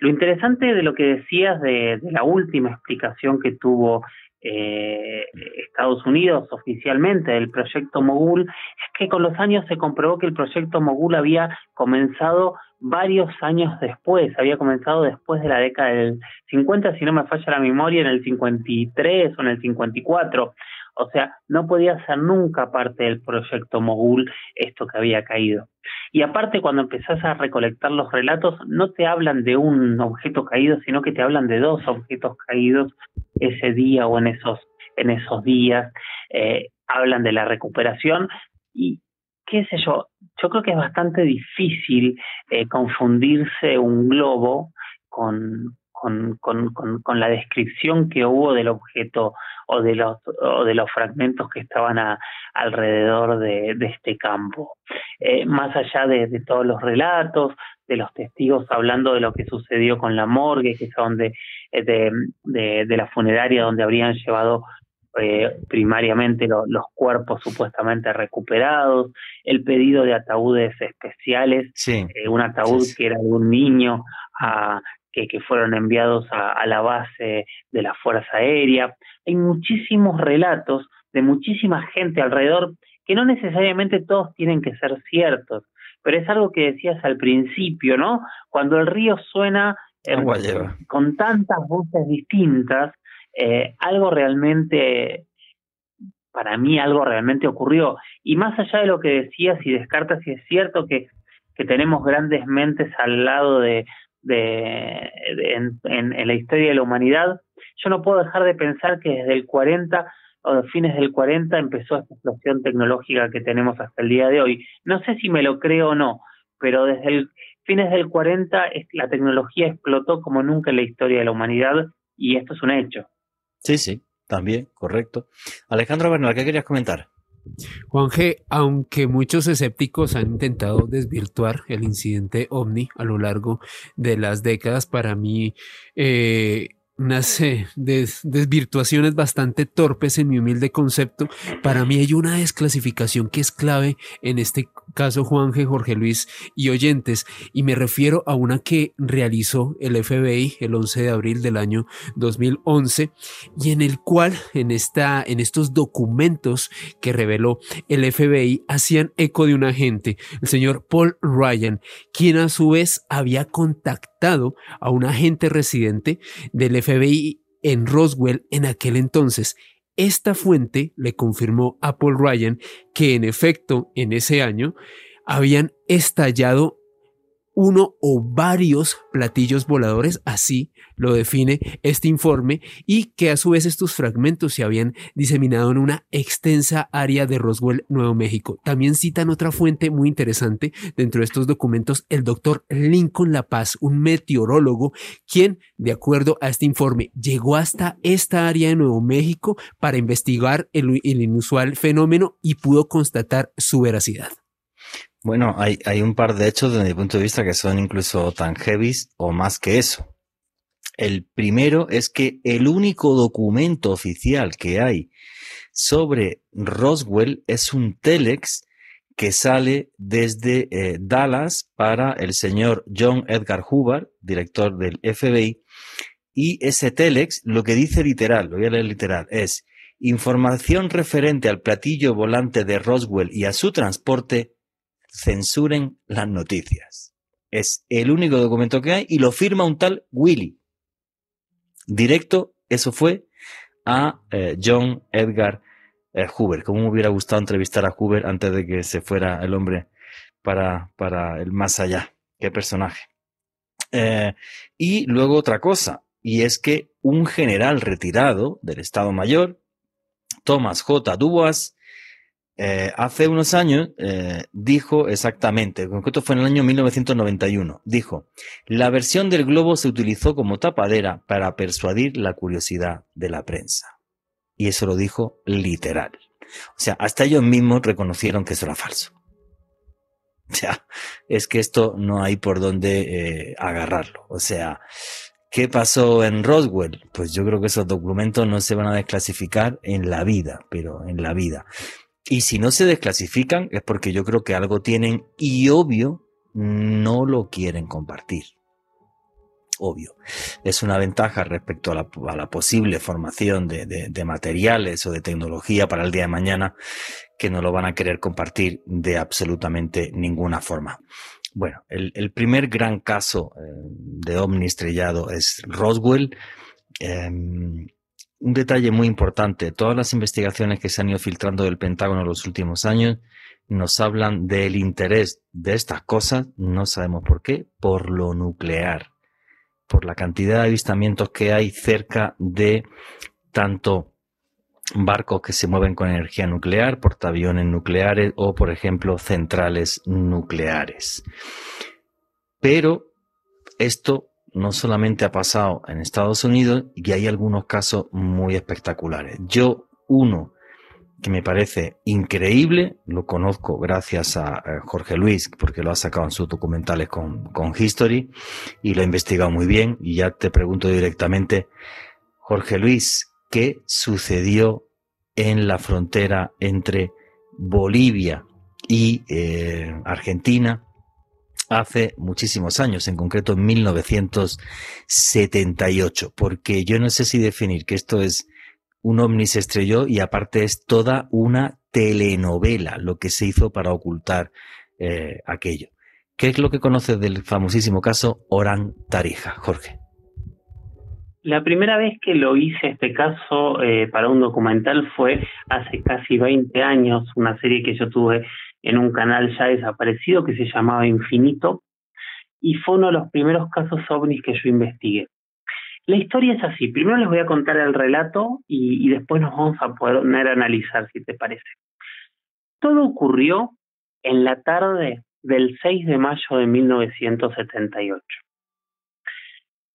Lo interesante de lo que decías de, la última explicación que tuvo eh, Estados Unidos oficialmente del proyecto Mogul es que con los años se comprobó que el proyecto Mogul había comenzado varios años después, había comenzado después de la década del 50, si no me falla la memoria, en el 53 o en el 54. O sea, no podía ser nunca parte del proyecto Mogul esto que había caído. Y aparte, cuando empezás a recolectar los relatos, no te hablan de un objeto caído, sino que te hablan de dos objetos caídos ese día o en esos, en esos días. Eh, hablan de la recuperación y, qué sé yo, yo creo que es bastante difícil eh, confundirse un globo con, con, con, con, la descripción que hubo del objeto o de los, o de los fragmentos que estaban alrededor de, de, este campo. Eh, más allá de, de, todos los relatos, de los testigos hablando de lo que sucedió con la morgue, que es donde, eh, de, de, de la funeraria donde habrían llevado eh, primariamente los cuerpos supuestamente recuperados, el pedido de ataúdes especiales, eh, un ataúd que era de un niño a, que, que fueron enviados a, a la base de la Fuerza Aérea. Hay muchísimos relatos de muchísima gente alrededor que no necesariamente todos tienen que ser ciertos, pero es algo que decías al principio, ¿no? Cuando el río suena eh, con tantas voces distintas, eh, algo realmente, para mí algo realmente ocurrió. Y más allá de lo que decías y descartas, si es cierto que, que tenemos grandes mentes al lado de, de, en, en, la historia de la humanidad, yo no puedo dejar de pensar que desde el 40 o fines del 40 empezó esta explosión tecnológica que tenemos hasta el día de hoy. No sé si me lo creo o no, pero desde el fines del 40 la tecnología explotó como nunca en la historia de la humanidad y esto es un hecho. Sí, sí. también, correcto. Alejandro Bernal, ¿qué querías comentar? Juan G., aunque muchos escépticos han intentado desvirtuar el incidente OVNI a lo largo de las décadas, para mí eh, unas desvirtuaciones bastante torpes en mi humilde concepto. Para mí hay una desclasificación que es clave en este caso Juan G. Jorge Luis y oyentes, y me refiero a una que realizó el FBI el 11 de abril del año 2011 y en el cual en, esta, en estos documentos que reveló el FBI hacían eco de un agente, el señor Paul Ryan, quien a su vez había contactado a un agente residente del FBI en Roswell en aquel entonces. Esta fuente le confirmó a Paul Ryan que en efecto en ese año habían estallado uno o varios platillos voladores, así lo define este informe, y que a su vez estos fragmentos se habían diseminado en una extensa área de Roswell, Nuevo México. También citan otra fuente muy interesante dentro de estos documentos, el doctor Lincoln La Paz, un meteorólogo, quien, de acuerdo a este informe, llegó hasta esta área de Nuevo México para investigar el, el inusual fenómeno y pudo constatar su veracidad. Bueno, hay, hay un par de hechos desde mi punto de vista que son incluso tan heavy o más que eso. El primero es que el único documento oficial que hay sobre Roswell es un telex que sale desde eh, Dallas para el señor John Edgar Hoover, director del FBI, y ese telex lo que dice literal, lo voy a leer literal, es información referente al platillo volante de Roswell y a su transporte censuren las noticias. Es el único documento que hay y lo firma un tal Willy. Directo, eso fue a eh, John Edgar eh, Hoover. Como me hubiera gustado entrevistar a Hoover antes de que se fuera el hombre para, para el más allá. Qué personaje. Eh, y luego otra cosa, y es que un general retirado del Estado Mayor, Thomas J. Dubois, eh, hace unos años eh, dijo exactamente, en concreto fue en el año 1991, dijo, la versión del globo se utilizó como tapadera para persuadir la curiosidad de la prensa. Y eso lo dijo literal. O sea, hasta ellos mismos reconocieron que eso era falso. O sea, es que esto no hay por dónde eh, agarrarlo. O sea, ¿qué pasó en Roswell? Pues yo creo que esos documentos no se van a desclasificar en la vida, pero en la vida. Y si no se desclasifican es porque yo creo que algo tienen y obvio no lo quieren compartir. Obvio. Es una ventaja respecto a la, posible formación de, materiales o de tecnología para el día de mañana que no lo van a querer compartir de absolutamente ninguna forma. Bueno, el, primer gran caso eh, de ovni estrellado es Roswell. Em, un detalle muy importante, todas las investigaciones que se han ido filtrando del Pentágono en los últimos años nos hablan del interés de estas cosas, no sabemos por qué, por lo nuclear, por la cantidad de avistamientos que hay cerca de tanto barcos que se mueven con energía nuclear, portaaviones nucleares o, por ejemplo, centrales nucleares. Pero esto no solamente ha pasado en Estados Unidos y hay algunos casos muy espectaculares. Yo, uno que me parece increíble, lo conozco gracias a Jorge Luis, porque lo ha sacado en sus documentales con, con History y lo ha investigado muy bien. Y ya te pregunto directamente, Jorge Luis, ¿qué sucedió en la frontera entre Bolivia y eh, Argentina hace muchísimos años, en concreto en 1978, porque yo no sé si definir que esto es un ovni se estrelló y aparte es toda una telenovela lo que se hizo para ocultar eh, aquello. ¿Qué es lo que conoces del famosísimo caso Oran Tarija, Jorge? La primera vez que lo hice este caso eh, para un documental fue hace casi 20 años, una serie que yo tuve en un canal ya desaparecido que se llamaba Infinito y fue uno de los primeros casos ovnis que yo investigué. La historia es así, primero les voy a contar el relato y, después nos vamos a poner a analizar si te parece. Todo ocurrió en la tarde del 6 de mayo de 1978.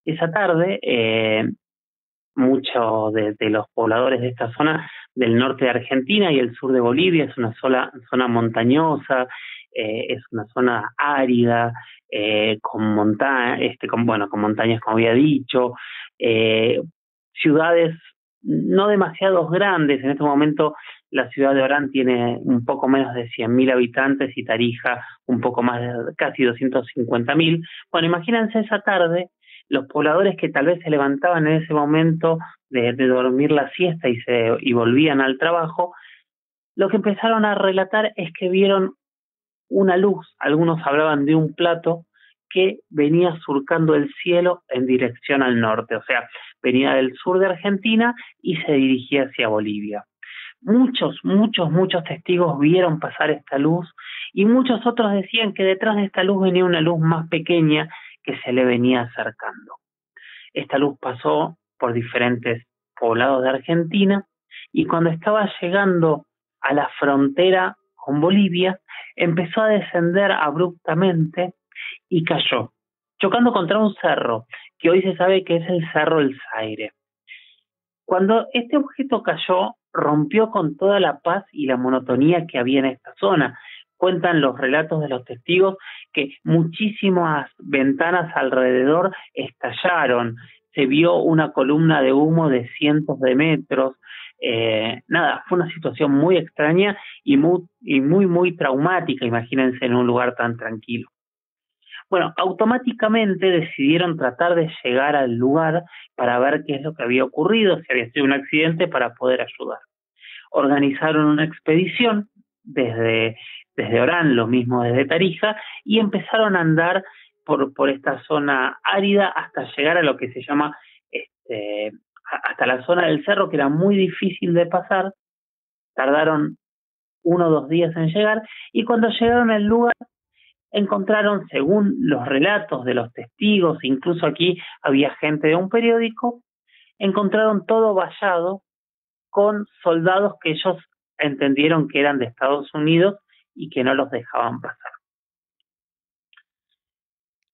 Esa tarde, eh, muchos de, los pobladores de esta zona del norte de Argentina y el sur de Bolivia, es una sola, zona montañosa, eh, es una zona árida, eh, con montañas, este, bueno, con montañas como había dicho, eh, ciudades no demasiado grandes, en este momento la ciudad de Orán tiene un poco menos de 100.000 habitantes y Tarija un poco más de casi 250.000. Bueno, imagínense esa tarde los pobladores que tal vez se levantaban en ese momento de, dormir la siesta y, se, y volvían al trabajo, lo que empezaron a relatar es que vieron una luz, algunos hablaban de un plato que venía surcando el cielo en dirección al norte, o sea, venía del sur de Argentina y se dirigía hacia Bolivia. Muchos, muchos, muchos testigos vieron pasar esta luz y muchos otros decían que detrás de esta luz venía una luz más pequeña que se le venía acercando. Esta luz pasó por diferentes poblados de Argentina y cuando estaba llegando a la frontera con Bolivia, empezó a descender abruptamente y cayó, chocando contra un cerro, que hoy se sabe que es el Cerro El Zaire. Cuando este objeto cayó, rompió con toda la paz y la monotonía que había en esta zona, cuentan los relatos de los testigos que muchísimas ventanas alrededor estallaron, se vio una columna de humo de cientos de metros, eh, nada, fue una situación muy extraña y muy, y muy, muy traumática, imagínense en un lugar tan tranquilo. Bueno, automáticamente decidieron tratar de llegar al lugar para ver qué es lo que había ocurrido, si había sido un accidente, para poder ayudar. Organizaron una expedición desde desde Orán, lo mismo desde Tarija, y empezaron a andar por, por esta zona árida hasta llegar a lo que se llama, este, hasta la zona del cerro, que era muy difícil de pasar, tardaron uno o dos días en llegar, y cuando llegaron al lugar, encontraron, según los relatos de los testigos, incluso aquí había gente de un periódico, encontraron todo vallado con soldados que ellos entendieron que eran de Estados Unidos y que no los dejaban pasar.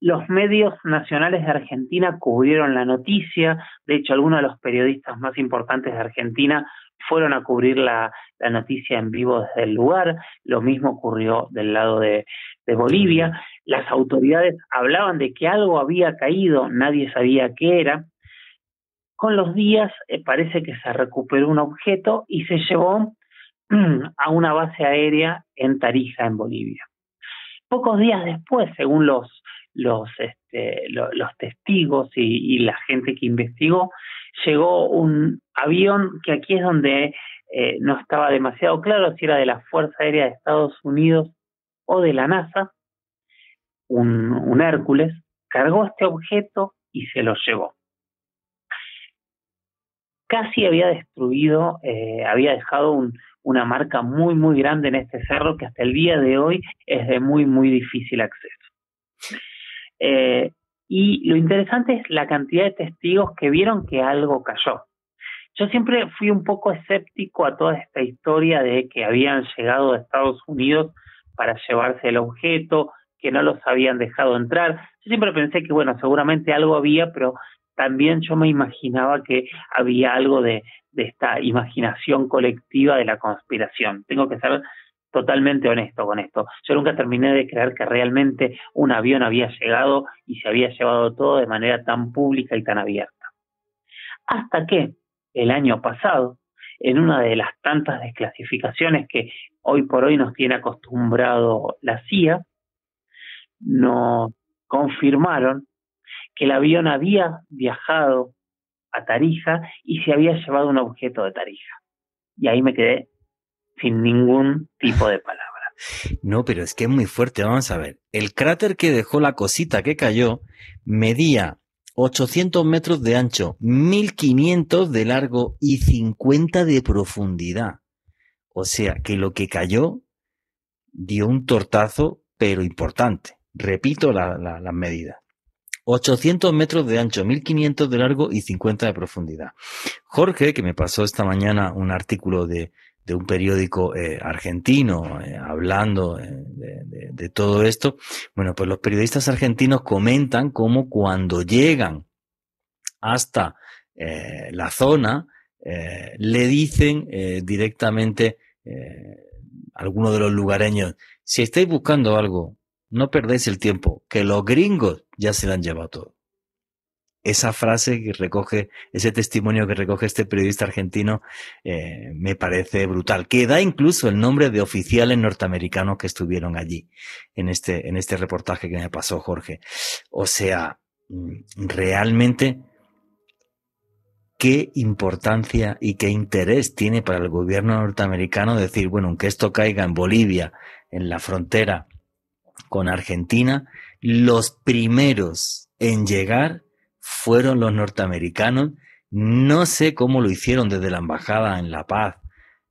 Los medios nacionales de Argentina cubrieron la noticia, de hecho algunos de los periodistas más importantes de Argentina fueron a cubrir la, noticia en vivo desde el lugar, lo mismo ocurrió del lado de, Bolivia, las autoridades hablaban de que algo había caído, nadie sabía qué era, con los días eh, parece que se recuperó un objeto y se llevó a una base aérea en Tarija, en Bolivia. Pocos días después, según los, los, este, testigos y, la gente que investigó, llegó un avión que aquí es donde eh, no estaba demasiado claro si era de la Fuerza Aérea de Estados Unidos o de la NASA, un, un Hércules, cargó este objeto y se lo llevó casi había destruido, eh, había dejado un, una marca muy, muy grande en este cerro que hasta el día de hoy es de muy, muy difícil acceso. Eh, y lo interesante es la cantidad de testigos que vieron que algo cayó. Yo siempre fui un poco escéptico a toda esta historia de que habían llegado a Estados Unidos para llevarse el objeto, que no los habían dejado entrar. Yo siempre pensé que, bueno, seguramente algo había, pero también yo me imaginaba que había algo de, de esta imaginación colectiva de la conspiración. Tengo que ser totalmente honesto con esto. Yo nunca terminé de creer que realmente un avión había llegado y se había llevado todo de manera tan pública y tan abierta. Hasta que el año pasado, en una de las tantas desclasificaciones que hoy por hoy nos tiene acostumbrado la CIA, nos confirmaron que el avión había viajado a Tarija y se había llevado un objeto de Tarija. Y ahí me quedé sin ningún tipo de palabra. No, pero es que es muy fuerte. Vamos a ver. El cráter que dejó la cosita que cayó medía 800 metros de ancho, 1500 de largo y 50 de profundidad. O sea que lo que cayó dio un tortazo, pero importante. Repito las la, medidas. 800 metros de ancho, 1500 de largo y 50 de profundidad. Jorge, que me pasó esta mañana un artículo de, un periódico eh, argentino eh, hablando eh, de, todo esto, bueno, pues los periodistas argentinos comentan cómo cuando llegan hasta la zona, le dicen directamente algunos de los lugareños, si estáis buscando algo, no perdéis el tiempo, que los gringos ya se lo han llevado todo esa frase que recoge, ese testimonio que recoge este periodista argentino, eh, me parece brutal, que da incluso el nombre de oficiales norteamericanos que estuvieron allí, en este, en este reportaje que me pasó Jorge. O sea, mm, realmente, qué importancia y qué interés tiene para el gobierno norteamericano decir, bueno, aunque esto caiga en Bolivia, en la frontera con Argentina, los primeros en llegar fueron los norteamericanos. No sé cómo lo hicieron desde la embajada en La Paz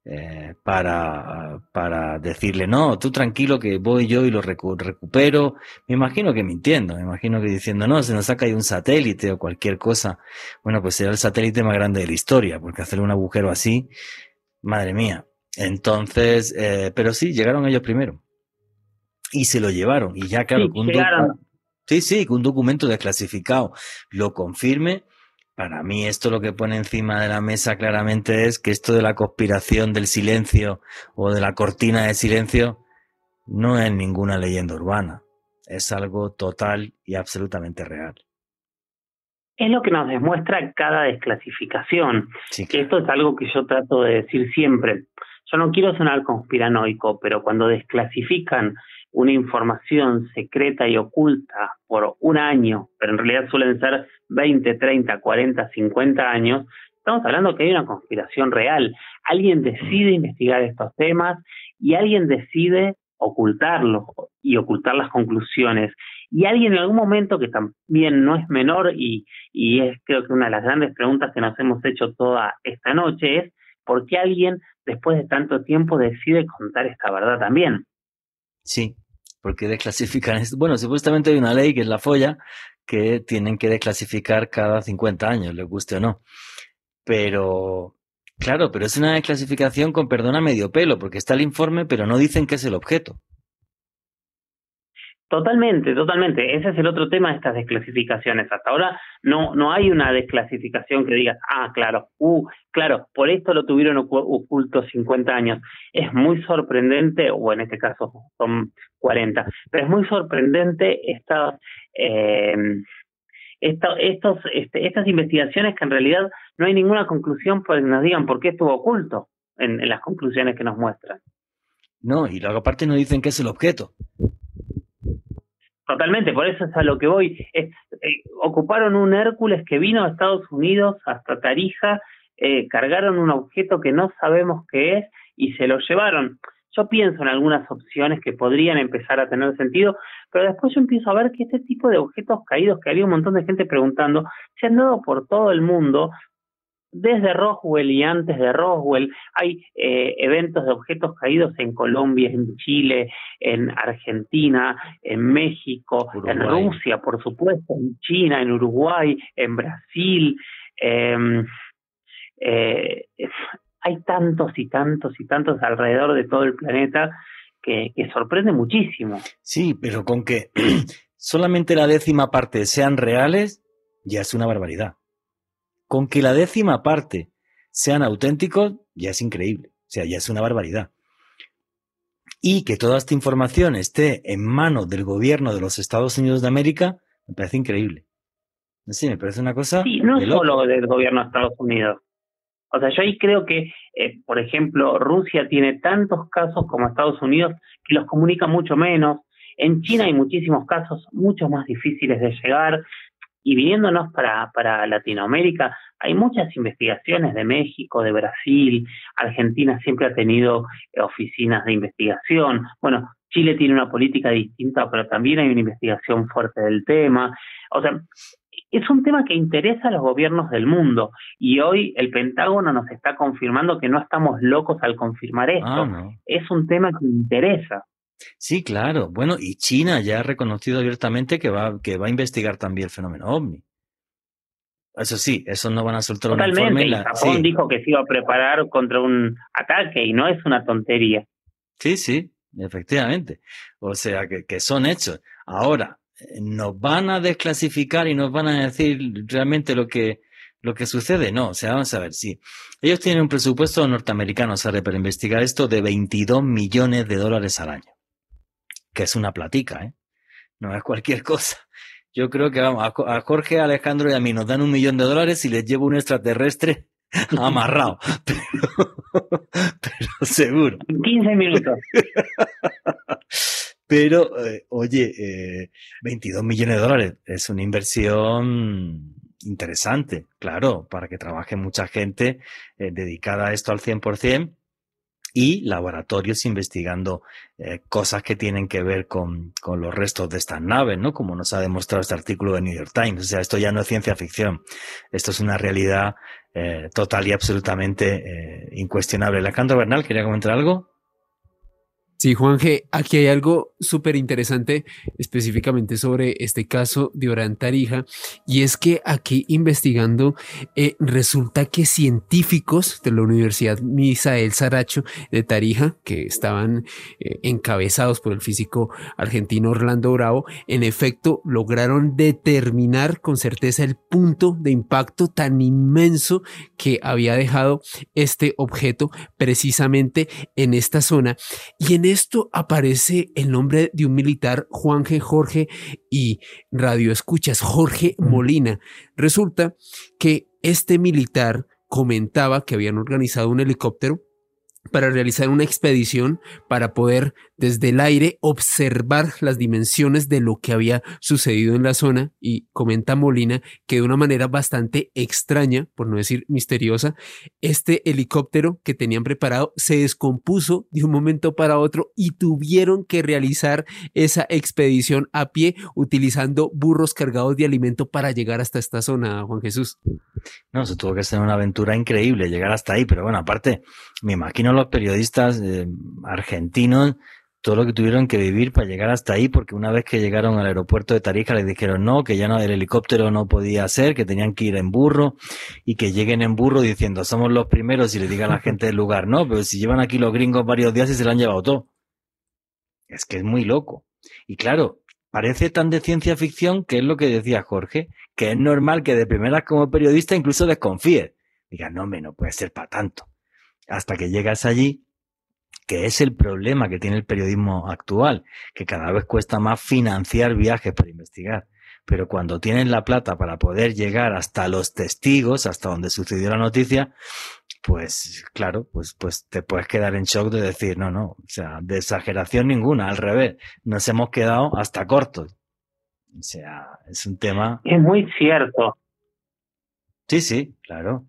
eh, para, para decirle, no, tú tranquilo que voy yo y lo recupero. Me imagino que mintiendo, me imagino que diciendo, no, se nos ha caído un satélite o cualquier cosa. Bueno, pues será el satélite más grande de la historia, porque hacer un agujero así, madre mía. Entonces, eh, pero sí, llegaron ellos primero. Y se lo llevaron. Y ya, claro, Sí, sí, que un documento desclasificado lo confirme. Para mí esto lo que pone encima de la mesa claramente es que esto de la conspiración del silencio o de la cortina de silencio no es ninguna leyenda urbana, es algo total y absolutamente real. Es lo que nos demuestra cada desclasificación. Esto es algo que yo trato de decir siempre. Yo no quiero sonar conspiranoico, pero cuando desclasifican una información secreta y oculta por un año, pero en realidad suelen ser 20, 30, 40, 50 años, estamos hablando que hay una conspiración real. Alguien decide investigar estos temas y alguien decide ocultarlos y ocultar las conclusiones. Y alguien en algún momento, que también no es menor y, y es creo que una de las grandes preguntas que nos hemos hecho toda esta noche es, ¿por qué alguien después de tanto tiempo decide contar esta verdad también? Sí, porque desclasifican esto. Bueno, supuestamente hay una ley que es la folla que tienen que desclasificar cada 50 años, les guste o no. Pero, claro, pero es una desclasificación con perdón a medio pelo, porque está el informe, pero no dicen qué es el objeto. Totalmente, totalmente. Ese es el otro tema de estas desclasificaciones. Hasta ahora no, no hay una desclasificación que diga, ah, claro, uh, claro, por esto lo tuvieron oculto 50 años. Es muy sorprendente, o en este caso son 40, pero es muy sorprendente estas, eh, estos, este, estas investigaciones que en realidad no hay ninguna conclusión para que nos digan por qué estuvo oculto en, en las conclusiones que nos muestran. No, y luego aparte nos dicen que es el objeto. Totalmente, por eso es a lo que voy. Eh, ocuparon un Hércules que vino a Estados Unidos hasta Tarija, eh, cargaron un objeto que no sabemos qué es y se lo llevaron. Yo pienso en algunas opciones que podrían empezar a tener sentido, pero después yo empiezo a ver que este tipo de objetos caídos, que había un montón de gente preguntando, se han dado por todo el mundo, desde Roswell y antes de Roswell hay eh, eventos de objetos caídos en Colombia, en Chile, en Argentina, en México, en Rusia, por supuesto, en China, en Uruguay, en Brasil. Em, eh, hay tantos y tantos y tantos alrededor de todo el planeta que, que sorprende muchísimo. Sí, pero con que solamente la décima parte sean reales, ya es una barbaridad. Con que la décima parte sean auténticos, ya es increíble. O sea, ya es una barbaridad. Y que toda esta información esté en manos del gobierno de los Estados Unidos de América, me parece increíble. Sí, me parece una cosa. Sí, no solo del gobierno de Estados Unidos. O sea, yo ahí creo que, eh, por ejemplo, Rusia tiene tantos casos como Estados Unidos que los comunica mucho menos. En China hay muchísimos casos mucho más difíciles de llegar. Y viniéndonos para, para Latinoamérica, hay muchas investigaciones de México, de Brasil, Argentina siempre ha tenido eh, oficinas de investigación, bueno, Chile tiene una política distinta, pero también hay una investigación fuerte del tema. O sea, es un tema que interesa a los gobiernos del mundo y hoy el Pentágono nos está confirmando que no estamos locos al confirmar esto. Ah, es un tema que interesa. Sí, claro. Bueno, y China ya ha reconocido abiertamente que va, que va a investigar también el fenómeno ovni. Eso sí, eso no van a soltar Totalmente. un informe. Japón dijo que se iba a preparar contra un ataque y no es una tontería. Sí, sí, efectivamente. O sea, que, que son hechos. Ahora, eh, nos van a desclasificar y nos van a decir realmente lo que, lo que sucede, no. O sea, vamos a ver, sí. Ellos tienen un presupuesto norteamericano, sale para investigar esto, de 22 millones de dólares al año. Que es una platica, ¿eh? No es cualquier cosa. Yo creo que vamos, a Jorge, Alejandro y a mí nos dan un millón de dólares y les llevo un extraterrestre amarrado. Pero, seguro. 15 minutos. Pero, eh, oye, 22 eh, millones de dólares es una inversión interesante, claro, para que trabaje mucha gente eh, dedicada a esto al 100% y laboratorios investigando cosas que tienen que ver con, con, los restos de estas naves, ¿no? Como nos ha demostrado este artículo de New York Times. O sea, esto ya no es ciencia ficción, esto es una realidad total y absolutamente incuestionable. Alejandro Bernal, ¿quería comentar algo? Sí, Juan G., aquí hay algo súper interesante específicamente sobre este caso de Orán Tarija, y es que aquí investigando eh, resulta que científicos de la Universidad Misael Saracho de Tarija, que estaban eh, encabezados por el físico argentino Orlando Bravo, en efecto lograron determinar con certeza el punto de impacto tan inmenso que había dejado este objeto precisamente en esta zona. Y en esto aparece el nombre de un militar, Juan G. Jorge, y Radio Escuchas, Jorge Molina. Resulta que este militar comentaba que habían organizado un helicóptero para realizar una expedición para poder desde el aire observar las dimensiones de lo que había sucedido en la zona y comenta Molina que de una manera bastante extraña, por no decir misteriosa, este helicóptero que tenían preparado se descompuso de un momento para otro y tuvieron que realizar esa expedición a pie utilizando burros cargados de alimento para llegar hasta esta zona, Juan Jesús. No, se tuvo que ser una aventura increíble llegar hasta ahí, pero bueno, aparte, me imagino los periodistas eh, argentinos todo lo que tuvieron que vivir para llegar hasta ahí, porque una vez que llegaron al aeropuerto de Tarija les dijeron no, que ya no, el helicóptero no podía ser, que tenían que ir en burro y que lleguen en burro diciendo somos los primeros y le digan a la gente del lugar, no, pero si llevan aquí los gringos varios días y se lo han llevado todo. Es que es muy loco. Y claro, parece tan de ciencia ficción que es lo que decía Jorge, que es normal que de primeras como periodista incluso desconfíe. Diga, no, me no puede ser para tanto. Hasta que llegas allí que es el problema que tiene el periodismo actual, que cada vez cuesta más financiar viajes para investigar. Pero cuando tienes la plata para poder llegar hasta los testigos, hasta donde sucedió la noticia, pues claro, pues, pues te puedes quedar en shock de decir, no, no, o sea, de exageración ninguna, al revés, nos hemos quedado hasta cortos. O sea, es un tema. Es muy cierto. Sí, sí, claro.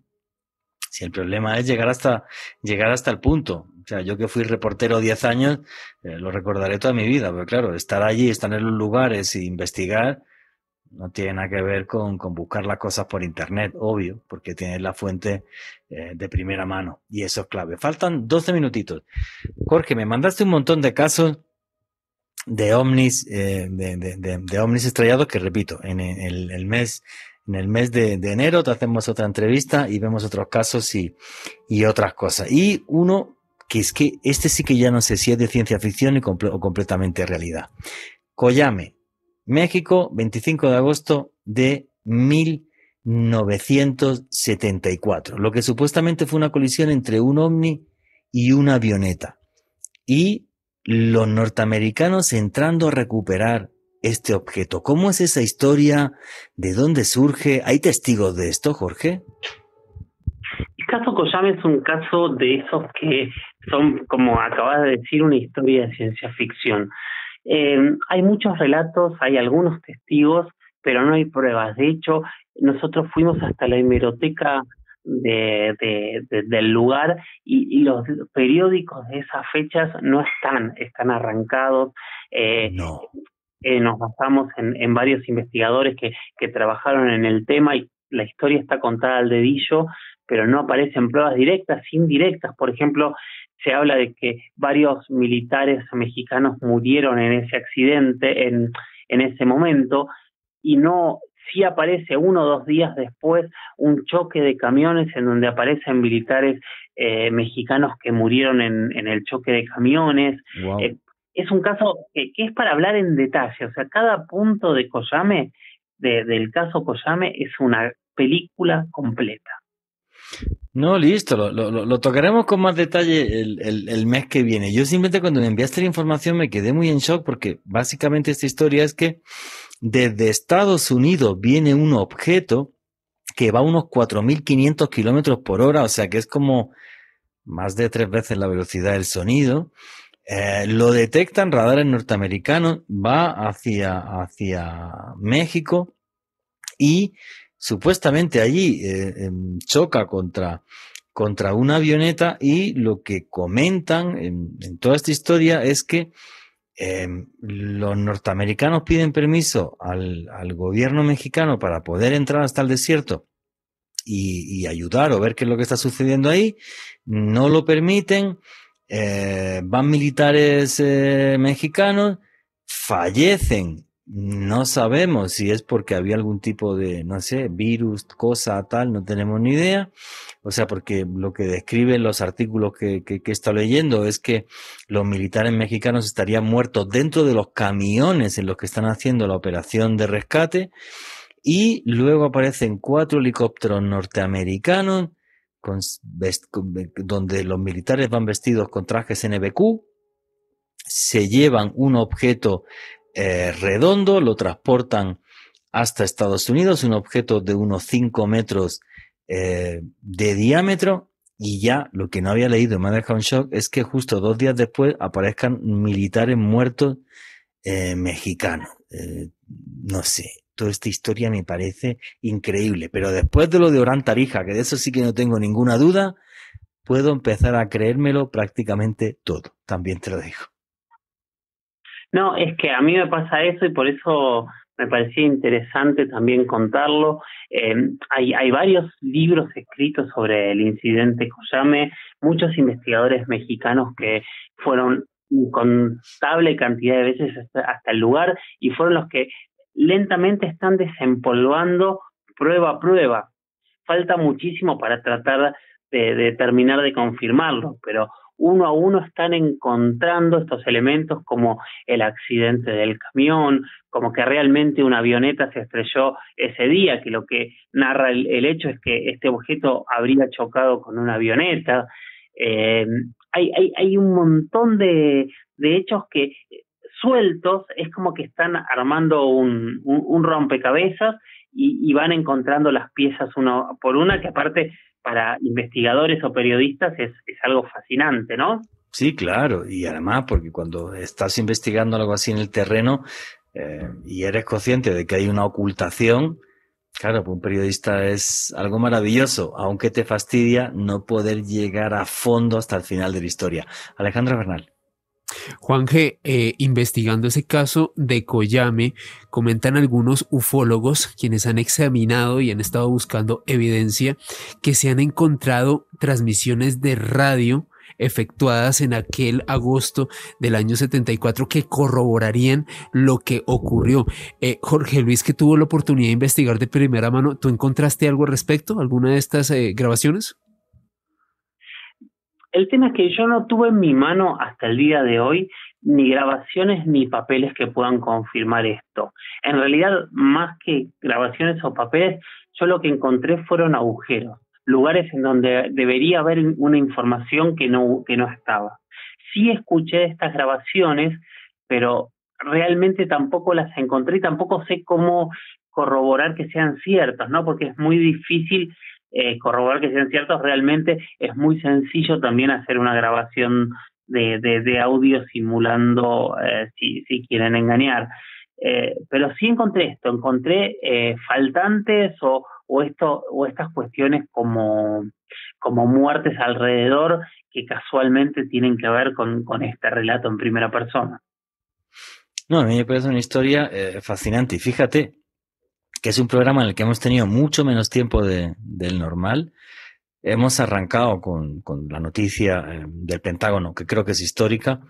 Si el problema es llegar hasta, llegar hasta el punto. O sea, yo que fui reportero 10 años, eh, lo recordaré toda mi vida, pero claro, estar allí, estar en los lugares e investigar, no tiene nada que ver con, buscar las cosas por internet, obvio, porque tienes la fuente eh, de primera mano y eso es clave. Faltan 12 minutitos. Jorge, me mandaste un montón de casos de ovnis, eh, de, de, ovnis estrellados que repito, en el mes en el mes de, enero te hacemos otra entrevista y vemos otros casos y, otras cosas. Y uno que es que este sí que ya no sé si es de ciencia ficción o completamente realidad. Coyame, México, 25 de agosto de 1974, lo que supuestamente fue una colisión entre un ovni y una avioneta. Y los norteamericanos entrando a recuperar este objeto. ¿Cómo es esa historia? ¿De dónde surge? ¿Hay testigos de esto, Jorge? El caso Koyame es un caso de esos que son, como acabas de decir, una historia de ciencia ficción. Eh, hay muchos relatos, hay algunos testigos, pero no hay pruebas. De hecho, nosotros fuimos hasta la hemeroteca de, del lugar y, los periódicos de esas fechas no están, están arrancados. Eh, no. Eh, nos basamos en, en varios investigadores que, que trabajaron en el tema y la historia está contada al dedillo, pero no aparecen pruebas directas, indirectas. Por ejemplo, se habla de que varios militares mexicanos murieron en ese accidente, en, en ese momento, y no, sí aparece uno o dos días después un choque de camiones en donde aparecen militares eh, mexicanos que murieron en, en el choque de camiones. Eh, es un caso que, es para hablar en detalle, o sea, cada punto de Koyame, del caso Koyame, es una película completa. No, listo, lo, tocaremos con más detalle el, mes que viene. Yo simplemente cuando me enviaste la información me quedé muy en shock porque básicamente esta historia es que desde Estados Unidos viene un objeto que va a unos 4.500 kilómetros por hora, o sea que es como más de tres veces la velocidad del sonido. Eh, lo detectan radares norteamericanos, va hacia México y supuestamente allí eh, em, choca contra, contra una avioneta y lo que comentan en, toda esta historia es que em, los norteamericanos piden permiso al, gobierno mexicano para poder entrar hasta el desierto y, ayudar o ver qué es lo que está sucediendo ahí. No lo permiten. Eh, van militares eh, mexicanos, fallecen no sabemos si es porque había algún tipo de, no sé, virus, cosa tal, no tenemos ni idea. O sea, porque lo que describen los artículos que, que, he estado leyendo es que los militares mexicanos estarían muertos dentro de los camiones en los que están haciendo la operación de rescate. Y luego aparecen cuatro helicópteros norteamericanos con, donde los militares van vestidos con trajes NBQ, se llevan un objeto eh, redondo, lo transportan hasta Estados Unidos, un objeto de unos 5 metros eh, de diámetro. Y ya lo que no había leído me ha dejado shock es que justo dos días después aparezcan militares muertos eh, mexicanos. no sé, toda esta historia me parece increíble. Pero después de lo de Orán Tarija, que de eso sí que no tengo ninguna duda, puedo empezar a creérmelo prácticamente todo. También te lo digo. No, es que a mí me pasa eso y por eso me parecía interesante también contarlo. Eh, hay, hay varios libros escritos sobre el incidente Coyame, muchos investigadores mexicanos que fueron incontable cantidad de veces hasta, el lugar y fueron los que lentamente están desempolvando prueba a prueba. Falta muchísimo para tratar de, de terminar de confirmarlo, pero uno a uno están encontrando estos elementos como el accidente del camión, como que realmente una avioneta se estrelló ese día, que lo que narra el, hecho es que este objeto habría chocado con una avioneta. Eh, hay, hay, hay un montón de, de hechos que sueltos es como que están armando un, un, rompecabezas y, y, van encontrando las piezas una por una, que aparte para investigadores o periodistas es, es algo fascinante, ¿no? Sí, claro, y además porque cuando estás investigando algo así en el terreno eh, y eres consciente de que hay una ocultación, claro, para un periodista es algo maravilloso, aunque te fastidia no poder llegar a fondo hasta el final de la historia. Alejandra Bernal. Juan G., eh, investigando ese caso de Coyame, comentan algunos ufólogos quienes han examinado y han estado buscando evidencia que se han encontrado transmisiones de radio efectuadas en aquel agosto del año 74 que corroborarían lo que ocurrió. Eh, Jorge Luis, que tuvo la oportunidad de investigar de primera mano, ¿tú encontraste algo al respecto? ¿Alguna de estas eh, grabaciones? El tema es que yo no tuve en mi mano hasta el día de hoy ni grabaciones ni papeles que puedan confirmar esto. En realidad, más que grabaciones o papeles, yo lo que encontré fueron agujeros, lugares en donde debería haber una información que no, que no estaba. Sí escuché estas grabaciones, pero realmente tampoco las encontré y tampoco sé cómo corroborar que sean ciertas, ¿no? Porque es muy difícil eh, corroborar que sean ciertos, realmente es muy sencillo también hacer una grabación de, de, audio simulando eh, si, si quieren engañar. Eh, pero sí encontré esto, encontré faltantes o, o, esto, o estas cuestiones como, como muertes alrededor que casualmente tienen que ver con, con este relato en primera persona. No, a mí me parece una historia fascinante. Y fíjate, que es un programa en el que hemos tenido mucho menos tiempo de, del normal. Hemos arrancado con, con la noticia eh, del Pentágono, que creo que es histórica,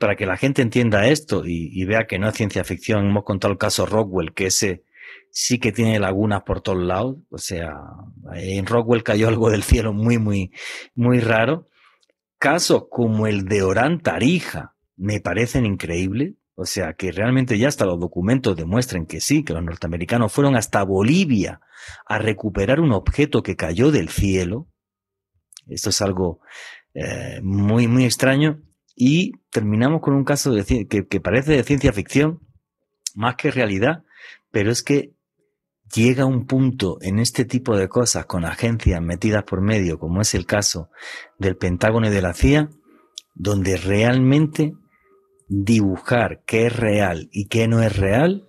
para que la gente entienda esto y, y, vea que no es ciencia ficción. Hemos contado el caso Rockwell, que ese sí que tiene lagunas por todos lados. O sea, en Rockwell cayó algo del cielo muy, muy, muy raro. Casos como el de Orán Tarija me parecen increíbles o sea, que realmente ya hasta los documentos demuestren que sí, que los norteamericanos fueron hasta Bolivia a recuperar un objeto que cayó del cielo. Esto es algo eh, muy, muy extraño. Y terminamos con un caso que, que parece de ciencia ficción, más que realidad, pero es que llega un punto en este tipo de cosas con agencias metidas por medio, como es el caso del Pentágono y de la CIA, donde realmente dibujar qué es real y qué no es real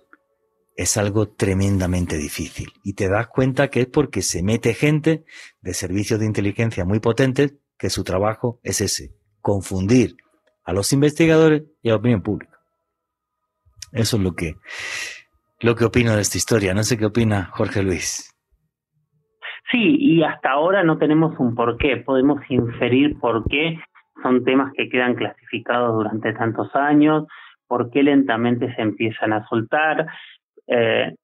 es algo tremendamente difícil. Y te das cuenta que es porque se mete gente de servicios de inteligencia muy potentes que su trabajo es ese, confundir a los investigadores y a la opinión pública. Eso es lo que, lo que opino de esta historia. No sé qué opina Jorge Luis. Sí, y hasta ahora no tenemos un porqué. Podemos inferir por qué son temas que quedan clasificados durante tantos años, por qué lentamente se empiezan a soltar, eh,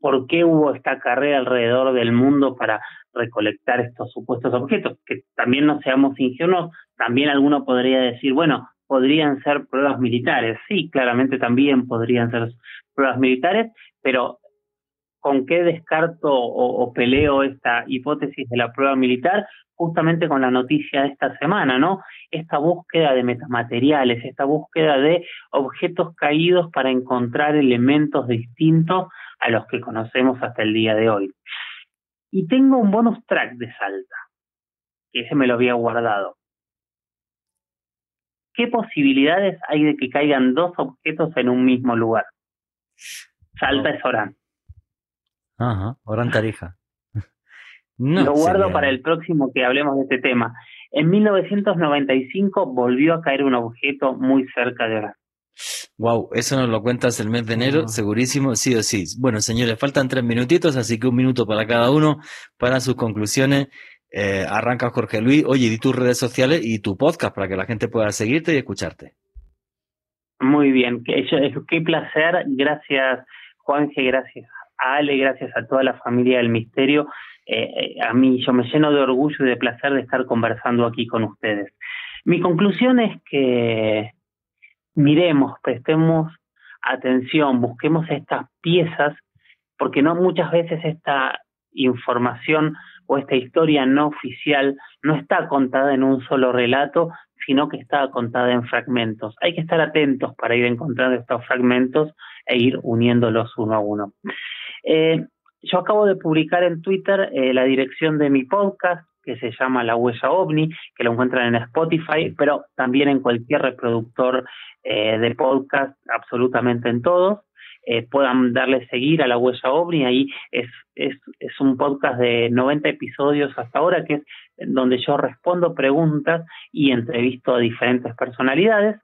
por qué hubo esta carrera alrededor del mundo para recolectar estos supuestos objetos, que también no seamos ingenuos, también alguno podría decir, bueno, podrían ser pruebas militares, sí, claramente también podrían ser pruebas militares, pero ¿con qué descarto o peleo esta hipótesis de la prueba militar? Justamente con la noticia de esta semana, ¿no? Esta búsqueda de metamateriales, esta búsqueda de objetos caídos para encontrar elementos distintos a los que conocemos hasta el día de hoy. Y tengo un bonus track de Salta, que ese me lo había guardado. ¿Qué posibilidades hay de que caigan dos objetos en un mismo lugar? Salta es Orán. Ajá, Orán Tarija. Lo guardo para el próximo que hablemos de este tema. En 1995 volvió a caer un objeto muy cerca de Orán. Wow, eso nos lo cuentas el mes de enero, segurísimo, sí o sí. Bueno, señores, faltan tres minutitos, así que un minuto para cada uno para sus conclusiones. Eh, arranca Jorge Luis. Oye, di tus redes sociales y tu podcast para que la gente pueda seguirte y escucharte. Muy bien, qué, qué placer. Gracias, Juanje, gracias a Ale, gracias a toda la familia del misterio. Eh, eh, a mí yo me lleno de orgullo y de placer de estar conversando aquí con ustedes. Mi conclusión es que miremos, prestemos atención, busquemos estas piezas, porque no muchas veces esta información o esta historia no oficial no está contada en un solo relato, sino que está contada en fragmentos. Hay que estar atentos para ir encontrando estos fragmentos e ir uniéndolos uno a uno. Eh, yo acabo de publicar en Twitter eh, la dirección de mi podcast, que se llama La Huella OVNI, que lo encuentran en Spotify, pero también en cualquier reproductor eh, de podcast, absolutamente en todos. Eh, puedan darle seguir a La Huella OVNI, ahí es, es, es un podcast de 90 episodios hasta ahora, que es donde yo respondo preguntas y entrevisto a diferentes personalidades.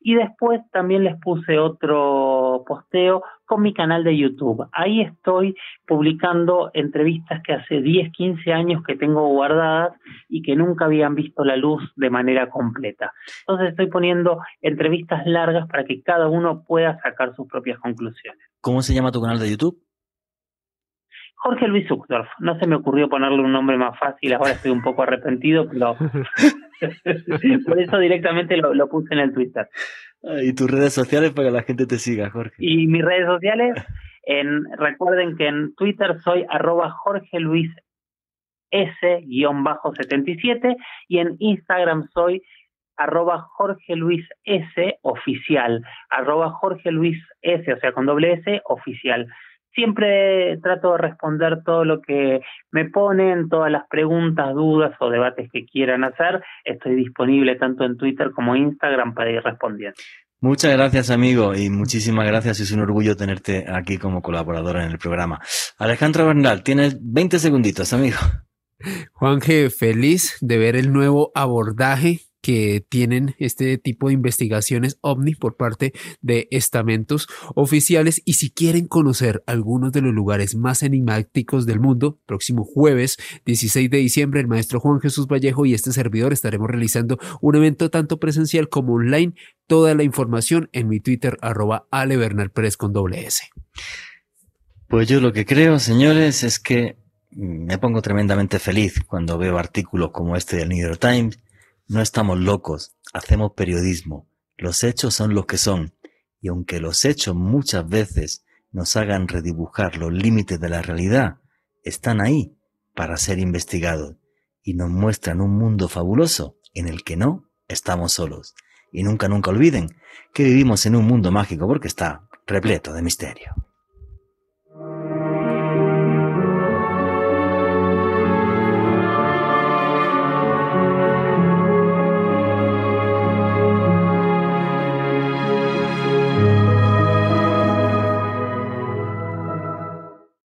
Y después también les puse otro posteo con mi canal de YouTube. Ahí estoy publicando entrevistas que hace 10, 15 años que tengo guardadas y que nunca habían visto la luz de manera completa. Entonces estoy poniendo entrevistas largas para que cada uno pueda sacar sus propias conclusiones. ¿Cómo se llama tu canal de YouTube? Jorge Luis Zuckdorf. No se me ocurrió ponerle un nombre más fácil, ahora estoy un poco arrepentido, pero por eso directamente lo, puse en el Twitter. Y tus redes sociales para que la gente te siga, Jorge. Y mis redes sociales, en, recuerden que en Twitter soy arroba Jorge Luis S-77 y en Instagram soy arroba Jorge Luis S oficial, arroba Jorge Luis S, o sea, con doble S oficial siempre trato de responder todo lo que me ponen, todas las preguntas, dudas o debates que quieran hacer. Estoy disponible tanto en Twitter como Instagram para ir respondiendo. Muchas gracias, amigo, y muchísimas gracias. Es un orgullo tenerte aquí como colaboradora en el programa. Alejandro Bernal, tienes 20 segunditos, amigo. Juanje, feliz de ver el nuevo abordaje que tienen este tipo de investigaciones ovni por parte de estamentos oficiales y si quieren conocer algunos de los lugares más enigmáticos del mundo, próximo jueves 16 de diciembre el maestro Juan Jesús Vallejo y este servidor estaremos realizando un evento tanto presencial como online. Toda la información en mi Twitter arroba Ale con doble S. Pues yo lo que creo, señores, es que me pongo tremendamente feliz cuando veo artículos como este del New York Times no estamos locos, hacemos periodismo. Los hechos son los que son. y aunque los hechos muchas veces nos hagan redibujar los límites de la realidad, están ahí para ser investigados y nos muestran un mundo fabuloso en el que no estamos solos. Y nunca, nunca olviden que vivimos en un mundo mágico porque está repleto de misterio.